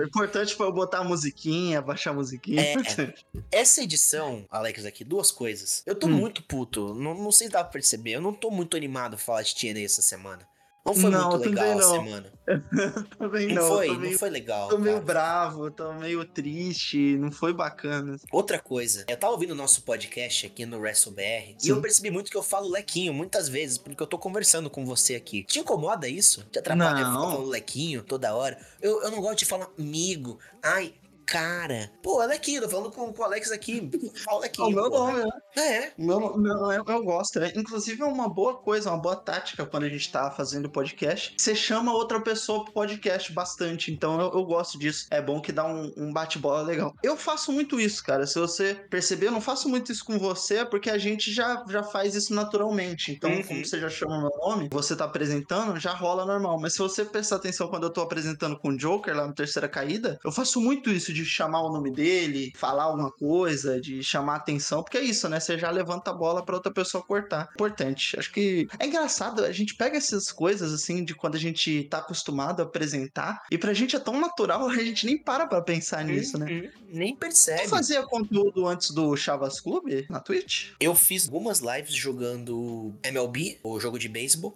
Importante foi eu botar a musiquinha, baixar a musiquinha. É. Essa edição, Alex, aqui, duas coisas. Eu tô Hum. muito puto, não, não sei se dá pra perceber, eu não tô muito animado a falar de TNA essa semana. Não foi Não, muito legal a não. semana. Também Não, não. foi, tô não meio, foi legal. tô meio cara. bravo, tô meio triste, não foi bacana. Outra coisa, eu tava ouvindo o nosso podcast aqui no WrestleBR e eu percebi muito que eu falo lequinho muitas vezes, porque eu tô conversando com você aqui. Te incomoda isso? Te atrapalha Não. ficar falando lequinho toda hora? Eu, eu não gosto de falar amigo. Ai, cara. Pô, olha aqui, tô falando com, com o Alex aqui. Fala aqui. É o meu nome, né? É. Meu, meu- eu, eu gosto. É, inclusive, é uma boa coisa, uma boa tática quando a gente tá fazendo podcast. Você chama outra pessoa pro podcast bastante. Então eu, eu gosto disso. É bom que dá um, um bate-bola legal. Eu faço muito isso, cara. Se você perceber, eu não faço muito isso com você, porque a gente já, já faz isso naturalmente. Então, Uhum. como você já chama meu nome, você tá apresentando, já rola normal. Mas se você prestar atenção quando eu tô apresentando com o Joker lá no Terceira Caída, eu faço muito isso de chamar o nome dele, falar alguma coisa, de chamar atenção, porque é isso, né? Você já levanta a bola pra outra pessoa cortar. Importante. Acho que é engraçado, a gente pega essas coisas assim de quando a gente tá acostumado a apresentar, e pra gente é tão natural, a gente nem para pra pensar nisso, né? Uhum. Nem Tu percebe. fazia conteúdo antes do Chavas Clube na Twitch? Eu fiz algumas lives jogando MLB, o jogo de beisebol.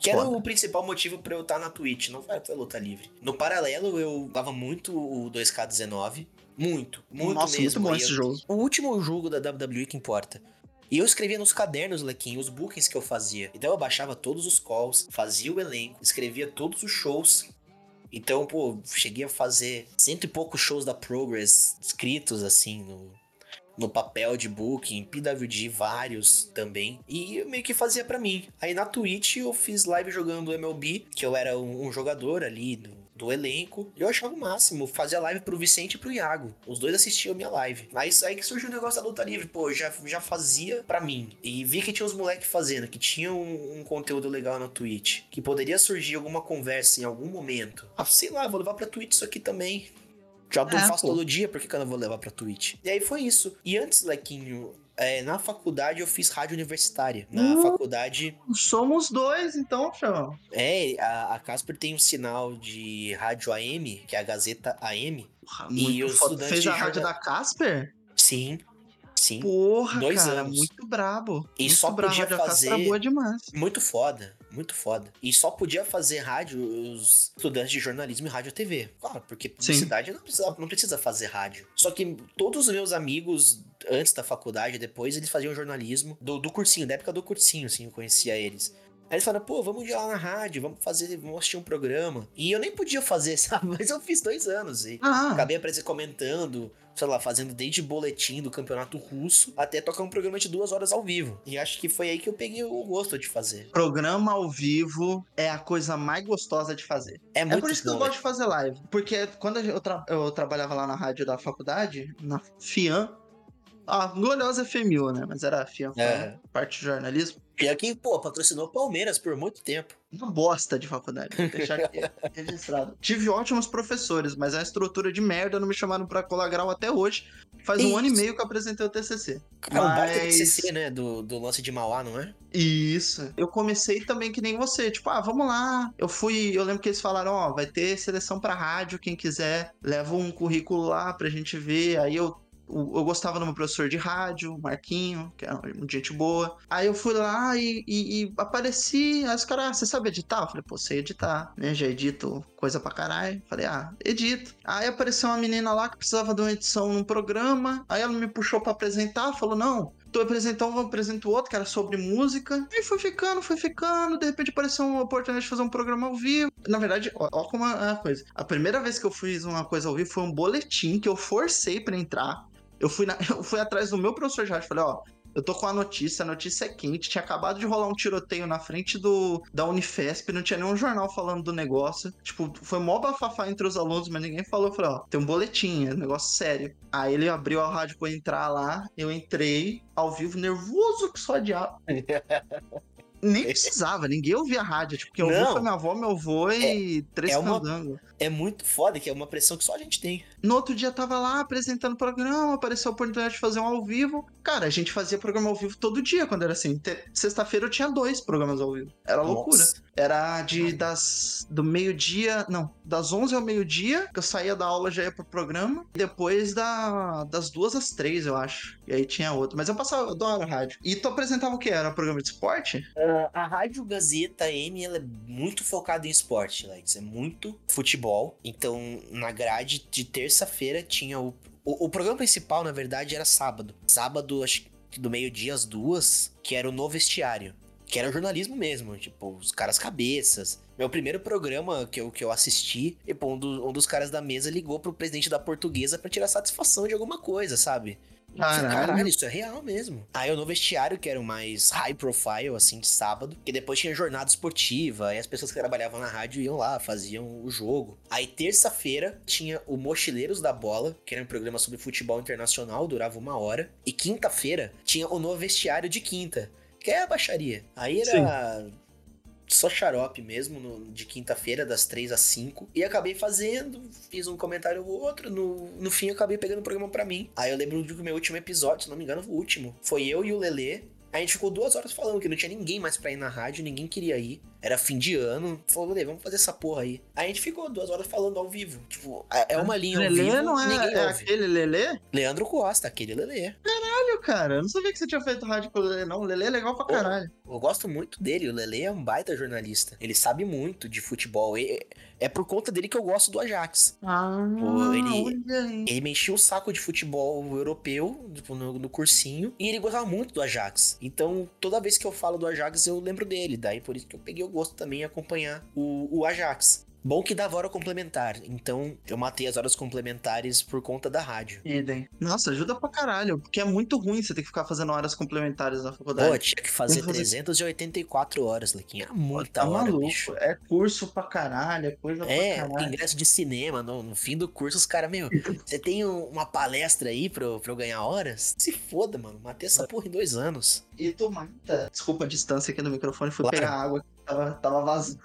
Que era o principal motivo pra eu estar na Twitch, não foi pra luta livre. No paralelo, eu dava muito o 2K19. Muito, muito Nossa, mesmo. muito bom esse eu- jogo. O último jogo da WWE que importa. E eu escrevia nos cadernos, Lequinho, os bookings que eu fazia. Então eu baixava todos os calls, fazia o elenco, escrevia todos os shows. Então, pô, cheguei a fazer cento e poucos shows da Progress escritos assim no, no papel de booking, PWG vários também. E meio que fazia pra mim. Aí na Twitch eu fiz live jogando MLB, que eu era um, um jogador ali do, do elenco. E eu achava o máximo. Fazia live pro Vicente e pro Iago. Os dois assistiam minha live. Mas aí que surgiu o negócio da luta livre. Pô, já, já fazia pra mim. E vi que tinha uns moleques fazendo, que tinha um, um conteúdo legal na Twitch. Que poderia surgir alguma conversa em algum momento. Ah, sei lá, vou levar pra Twitch isso aqui também. Já não É, faço pô. todo dia, por que, que eu não vou levar pra Twitch? E aí foi isso. E antes, Lequinho, é, na faculdade eu fiz rádio universitária. Na Hum. faculdade, Somos dois, então, Chavão. é, a, a Casper tem um sinal de rádio AM, que é a Gazeta AM. Porra, E foda. estudantes Fez a rádio da Casper? Sim, sim. Porra, Dois cara, anos. muito brabo. E muito só brabo. podia a Rádio Casper fazer- boa demais. Muito foda, muito foda. E só podia fazer rádio os estudantes de jornalismo e rádio TV. Claro, porque publicidade não precisa, não precisa fazer rádio. Só que todos os meus amigos, antes da faculdade, depois, eles faziam jornalismo do, do cursinho, da época do cursinho, assim, eu conhecia eles. Aí eles falaram, pô, vamos ir lá na rádio, vamos fazer, vamos assistir um programa. E eu nem podia fazer, sabe? Mas eu fiz dois anos. E Ah, acabei comentando, sei lá, fazendo desde boletim do campeonato russo até tocar um programa de duas horas ao vivo. E acho que foi aí que eu peguei o gosto de fazer. programa ao vivo é a coisa mais gostosa de fazer. É É muito por isso que eu gosto de fazer live. Porque quando eu, tra- eu trabalhava lá na rádio da faculdade, na FIAM, a gloriosa FMU, né? Mas era a FIAM, É. parte de jornalismo. E aqui, pô, patrocinou Palmeiras por muito tempo. Uma bosta de faculdade, vou deixar aqui registrado. Tive ótimos professores, mas a estrutura de merda não me chamaram pra colar grau até hoje. Faz um Isso. ano e meio que eu apresentei o TCC. Cara, um baita Mas- TCC, né? Do, do lance de Mauá, não é? Isso. Eu comecei também que nem você, tipo, ah, vamos lá. Eu fui, eu lembro que eles falaram, ó, vai ter seleção pra rádio, quem quiser, leva um currículo lá pra gente ver. Aí eu o- eu gostava do meu professor de rádio, Marquinho, que é uma gente boa. Aí eu fui lá e, e- e apareci. Aí os caras, ah, você sabe editar? Eu falei, pô, sei editar, né? Já edito coisa pra caralho. Falei, ah, edito. Aí apareceu uma menina lá que precisava de uma edição num programa. Aí ela me puxou pra apresentar, falou, não, Tu apresentou um, apresento outro, que era sobre música. E foi ficando, foi ficando. De repente apareceu uma oportunidade de fazer um programa ao vivo. Na verdade, ó, ó como é a coisa. A primeira vez que eu fiz uma coisa ao vivo foi um boletim que eu forcei pra entrar. Eu fui, na- eu fui atrás do meu professor de rádio. Falei, ó, eu tô com a notícia, a notícia é quente. Tinha acabado de rolar um tiroteio na frente do da Unifesp, não tinha nenhum jornal falando do negócio. Tipo, foi mó bafafá entre os alunos, mas ninguém falou. Eu falei, ó, tem um boletim, é um negócio sério. Aí ele abriu a rádio pra eu entrar lá, eu entrei ao vivo, nervoso que só diabo. Nem precisava, ninguém ouvia a rádio. Tipo, quem ouviu foi minha avó, meu avô e três é uma-. É muito foda, que é uma pressão que só a gente tem. No outro dia tava lá apresentando o programa, apareceu a oportunidade de fazer um ao vivo. Cara, a gente fazia programa ao vivo todo dia quando era assim. Sexta-feira eu tinha dois programas ao vivo. Era loucura. Nossa. Era de das do meio-dia, não, das 11 ao meio-dia, que eu saía da aula já ia pro programa, e depois da, das duas às três, eu acho. E aí tinha outro, mas eu passava, eu adoro rádio. E tu apresentava o que? Era um programa de esporte? a Rádio Gazeta M ela é muito focada em esporte, Lex. É muito futebol. Então, na grade de terça-feira tinha o, o. o programa principal, na verdade, era sábado. Sábado, acho que do meio-dia às duas, que era o No Vestiário. que era jornalismo mesmo, tipo, os caras cabeças. Meu primeiro programa que eu, que eu assisti, pô, um, do- um dos caras da mesa ligou pro presidente da portuguesa pra tirar satisfação de alguma coisa, sabe? Caralho. Caralho, isso é real mesmo. Aí eu no vestiário, que era o mais high profile, assim, de sábado, que depois tinha jornada esportiva, e as pessoas que trabalhavam na rádio iam lá, faziam o jogo. Aí terça-feira tinha o Mochileiros da Bola, que era um programa sobre futebol internacional, durava uma hora. E quinta-feira tinha o no vestiário de quinta, que é a baixaria. Aí era só xarope mesmo, no- de quinta-feira, das 3 às 5. E acabei fazendo, fiz um comentário ou outro. No, no fim, acabei pegando o programa pra mim. Aí eu lembro do meu último episódio, se não me engano, o último. Foi eu e o Lelê. A gente ficou duas horas falando que não tinha ninguém mais pra ir na rádio, ninguém queria ir. Era fim de ano. Falou, Lelê, vamos fazer essa porra aí. Aí a gente ficou duas horas falando ao vivo. Tipo, é é uma linha ao Lelê vivo, não ninguém é, é aquele Lelê? Leandro Costa, aquele Lelê. Cara. Eu não sabia que você tinha feito rádio com o Lelê, não. O Lelê é legal pra caralho. Eu gosto muito dele. O Lele é um baita jornalista. Ele sabe muito de futebol. E é por conta dele que eu gosto do Ajax. Ah, Pô, ele-. Ele me enchia o saco de futebol europeu tipo, no, no cursinho. E ele gostava muito do Ajax. Então, toda vez que eu falo do Ajax, eu lembro dele. Daí por isso que eu peguei o gosto também em acompanhar o, o Ajax. Bom que dava hora complementar. Então, eu matei as horas complementares por conta da rádio. Idem. Nossa, ajuda pra caralho. Porque é muito ruim você ter que ficar fazendo horas complementares na faculdade. Pô, tinha que fazer Tem que fazer- 384 horas, Lequinha. É muita tá hora, maluco. bicho. É curso pra caralho, é coisa É, pra caralho. ingresso de cinema, no, no fim do curso, os caras, meu, você tem um- uma palestra aí pra, eu- pra eu ganhar horas? Se foda, mano, matei essa porra em dois anos. E tu mata. Desculpa a distância aqui do microfone, fui Claro. pegar água tava, tava vazando.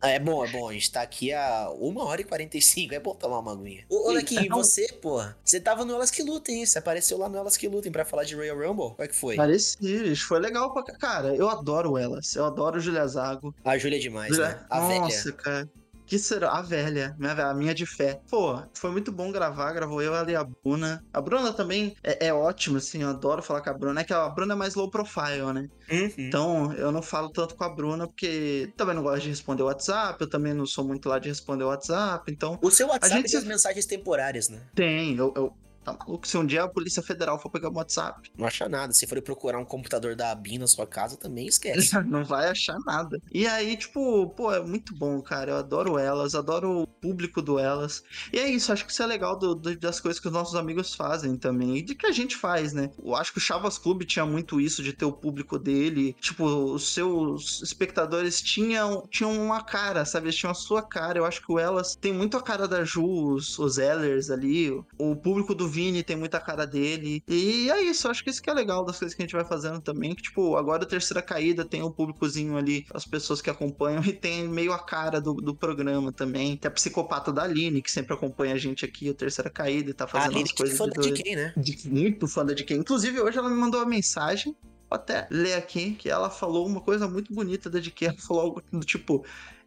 Ah, é bom, é bom, a gente tá aqui a 1 hora e 45, é bom tomar uma aguinha. Ô, ô Lequinho, e você, porra, você tava no Elas Que Lutem, hein? Você apareceu lá no Elas Que Lutem pra falar de Royal Rumble? Qual é que foi? Pareci, isso foi legal pra ca- Cara, eu adoro elas. Eu adoro Julia Zago. A Júlia é demais, Julia- né? A Nossa, velha. cara. Que será? A velha, minha, velha, a minha de fé. Pô, foi muito bom gravar, gravou eu, ela e a Bruna. A Bruna também é, é ótima, assim, eu adoro falar com a Bruna. É que a Bruna é mais low profile, né? Uhum. Então, eu não falo tanto com a Bruna, porque também não gosto de responder o WhatsApp, eu também não sou muito lá de responder o WhatsApp, então O seu WhatsApp gente tem as mensagens temporárias, né? tem, eu, eu tá maluco, se um dia a Polícia Federal for pegar o WhatsApp, Não acha nada. Se for procurar um computador da ABIN na sua casa, também esquece. não vai achar nada. E aí, tipo, pô, é muito bom, cara, eu adoro elas, adoro o público do elas, e é isso, acho que isso é legal do- do- das coisas que os nossos amigos fazem também, e de que a gente faz, né? Eu acho que o Chavas Clube tinha muito isso de ter o público dele, tipo, os seus espectadores tinham, tinham uma cara, sabe? Eles tinham a sua cara. Eu acho que o Elas tem muito a cara da Ju, os, os Ellers ali, o, público do Vini tem muita cara dele. E é isso, acho que isso que é legal das coisas que a gente vai fazendo também, que tipo, agora o Terceira Caída tem o públicozinho ali, as pessoas que acompanham, e tem meio a cara do, do programa também. Tem a psicopata da Aline, que sempre acompanha a gente aqui, o Terceira Caída, e tá A fazendo Aline as que coisas fã de de quem, né? de- muito fã da DK. Inclusive, hoje ela me mandou uma mensagem, até ler aqui, que ela falou uma coisa muito bonita da DK. Ela falou algo do tipo.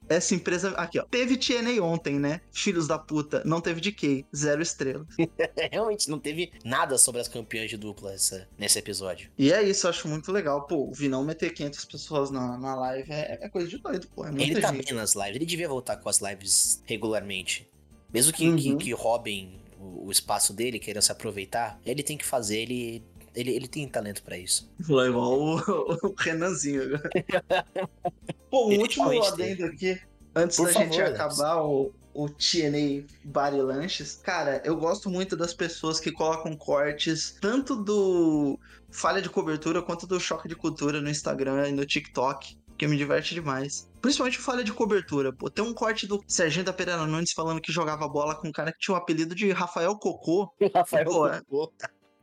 Essa empresa. Aqui, ó. Teve TNA ontem, né? Filhos da puta. Não teve DK. Zero estrelas. Realmente não teve nada sobre as campeãs de dupla essa, nesse episódio. E é isso, eu acho muito legal. Pô, o Vinão meter 500 pessoas na, na live é, é coisa de doido, pô. É Ele tá gente. bem nas lives, ele devia voltar com as lives regularmente. Mesmo que, Uhum. que, que roubem o, o espaço dele, queiram se aproveitar, ele tem que fazer, ele, ele, ele tem talento pra isso. Igual o, o Renanzinho agora. Pô, um Ele último adendo aqui, antes Por da favor, gente acabar o, o TNA Bar e Lanches. Cara, eu gosto muito das pessoas que colocam cortes, tanto do falha de cobertura quanto do choque de cultura no Instagram e no TikTok. Que me diverte demais. Principalmente o falha de cobertura. Pô, tem um corte do Serginho da Pereira Nunes falando que jogava bola com um cara que tinha o apelido de Rafael Cocô. Rafael Pô, é. Cocô.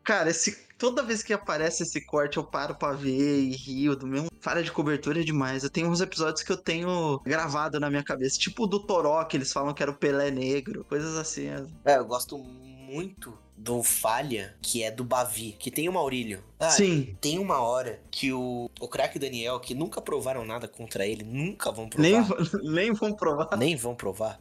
Cara, esse, toda vez que aparece esse corte, eu paro pra ver e rio do mesmo. Falha de cobertura é demais. Eu tenho uns episódios que eu tenho gravado na minha cabeça. Tipo o do Toró, que eles falam que era o Pelé Negro. Coisas assim. É, eu gosto muito do Falha, que é do Bavi, que tem o Maurílio. Ah, Sim. Tem uma hora que o, o craque Daniel, que nunca provaram nada contra ele, nunca vão provar. Nem, nem vão provar. nem vão provar.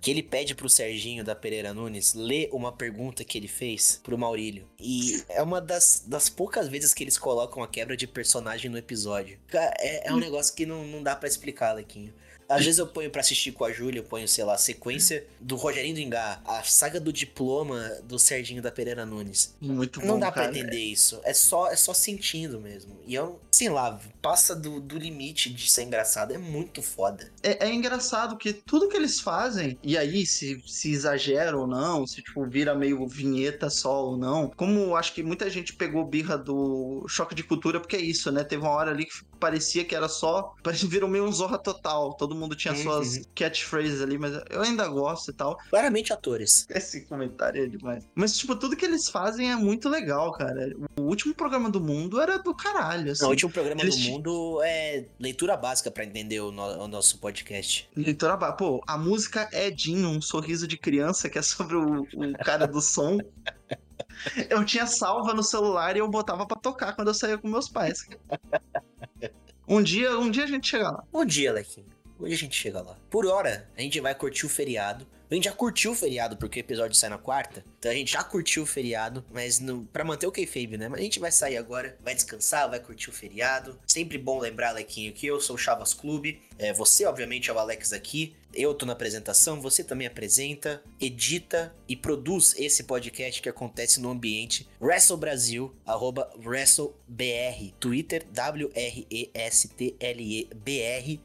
Que ele pede pro Serginho da Pereira Nunes ler uma pergunta que ele fez pro Maurílio. E é uma das, das poucas vezes que eles colocam a quebra de personagem no episódio. É, é um negócio que não, não dá pra explicar, Lequinho. Às vezes eu ponho pra assistir com a Júlia, eu ponho, sei lá, a sequência do Rogerinho do Engá, a saga do diploma do Serginho da Pereira Nunes. Muito bom, Não dá cara. pra entender isso. É só, é só sentindo mesmo. E eu, sei lá, passa do, do limite de ser engraçado. É muito foda. É, é engraçado que tudo que eles fazem, e aí se, se exagera ou não, se tipo vira meio vinheta só ou não, como acho que muita gente pegou birra do choque de cultura, porque é isso, né? Teve uma hora ali que parecia que era só. Parecia virou meio um zorra total. Todo mundo tinha Uhum. suas catchphrases ali, mas eu ainda gosto e tal. Claramente atores. Esse comentário é demais. Mas, tipo, tudo que eles fazem é muito legal, cara. O último programa do mundo era do caralho, assim. Não, o último programa eles do mundo é leitura básica pra entender o, no- o nosso podcast. Leitora Ba- Pô, a música Edinho, um sorriso de criança, que é sobre o, o cara do som. Eu tinha salva no celular e eu botava pra tocar quando eu saía com meus pais. Um dia, um dia a gente chega lá. Bom dia, Lequinho. Hoje a gente chega lá. Por hora, a gente vai curtir o feriado. A gente já curtiu o feriado, porque o episódio sai na quarta. Então a gente já curtiu o feriado, mas não, pra manter o kayfabe, né? Mas a gente vai sair agora, vai descansar, vai curtir o feriado. Sempre bom lembrar, Lequinho, que eu sou o Chavas Clube. É, você, obviamente, é o Alex aqui. Eu tô na apresentação, você também apresenta, edita e produz esse podcast que acontece no ambiente Wrestle Brasil, arroba WrestleBR, Twitter, W-R-E-S-T-L-E-B-R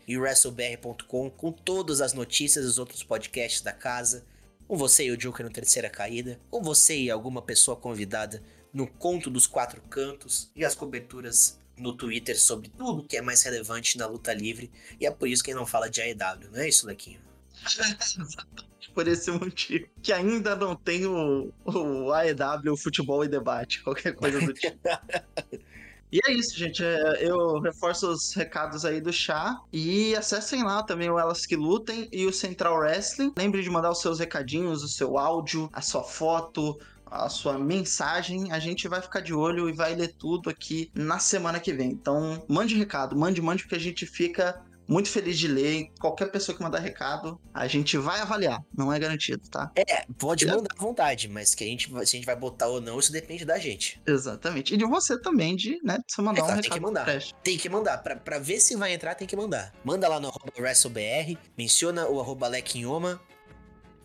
e WrestleBR.com com todas as notícias dos outros podcasts da casa. Com você e o Joker no Terceira Caída, com você e alguma pessoa convidada no Conto dos Quatro Cantos e as coberturas no Twitter sobre tudo que é mais relevante na luta livre. E é por isso que não fala de AEW, não é isso, Lequinho? Por esse motivo. Que ainda não tem o, o AEW, o futebol e debate, qualquer coisa do tipo. E é isso, gente. É, Eu reforço os recados aí do chá. E acessem lá também o Elas Que Lutem e o Central Wrestling. Lembre de mandar os seus recadinhos, o seu áudio, a sua foto, a sua mensagem. A gente vai ficar de olho e vai ler tudo aqui na semana que vem. Então, mande recado, mande, mande, porque a gente fica muito feliz de ler. Qualquer pessoa que mandar recado, a gente vai avaliar. Não é garantido, tá? É, pode mandar à vontade, mas que a gente, se a gente vai botar ou não, isso depende da gente. Exatamente. E de você também, de, né, de você mandar É claro, um tem recado que mandar. Tem que mandar, pra, pra ver se vai entrar, tem que mandar. Manda lá no arroba WrestleBR, menciona o arroba Lequinhoma.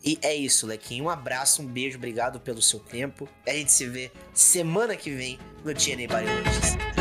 E é isso, Lequinho. Um abraço, um beijo, obrigado pelo seu tempo. A gente se vê semana que vem no TNA Notícias.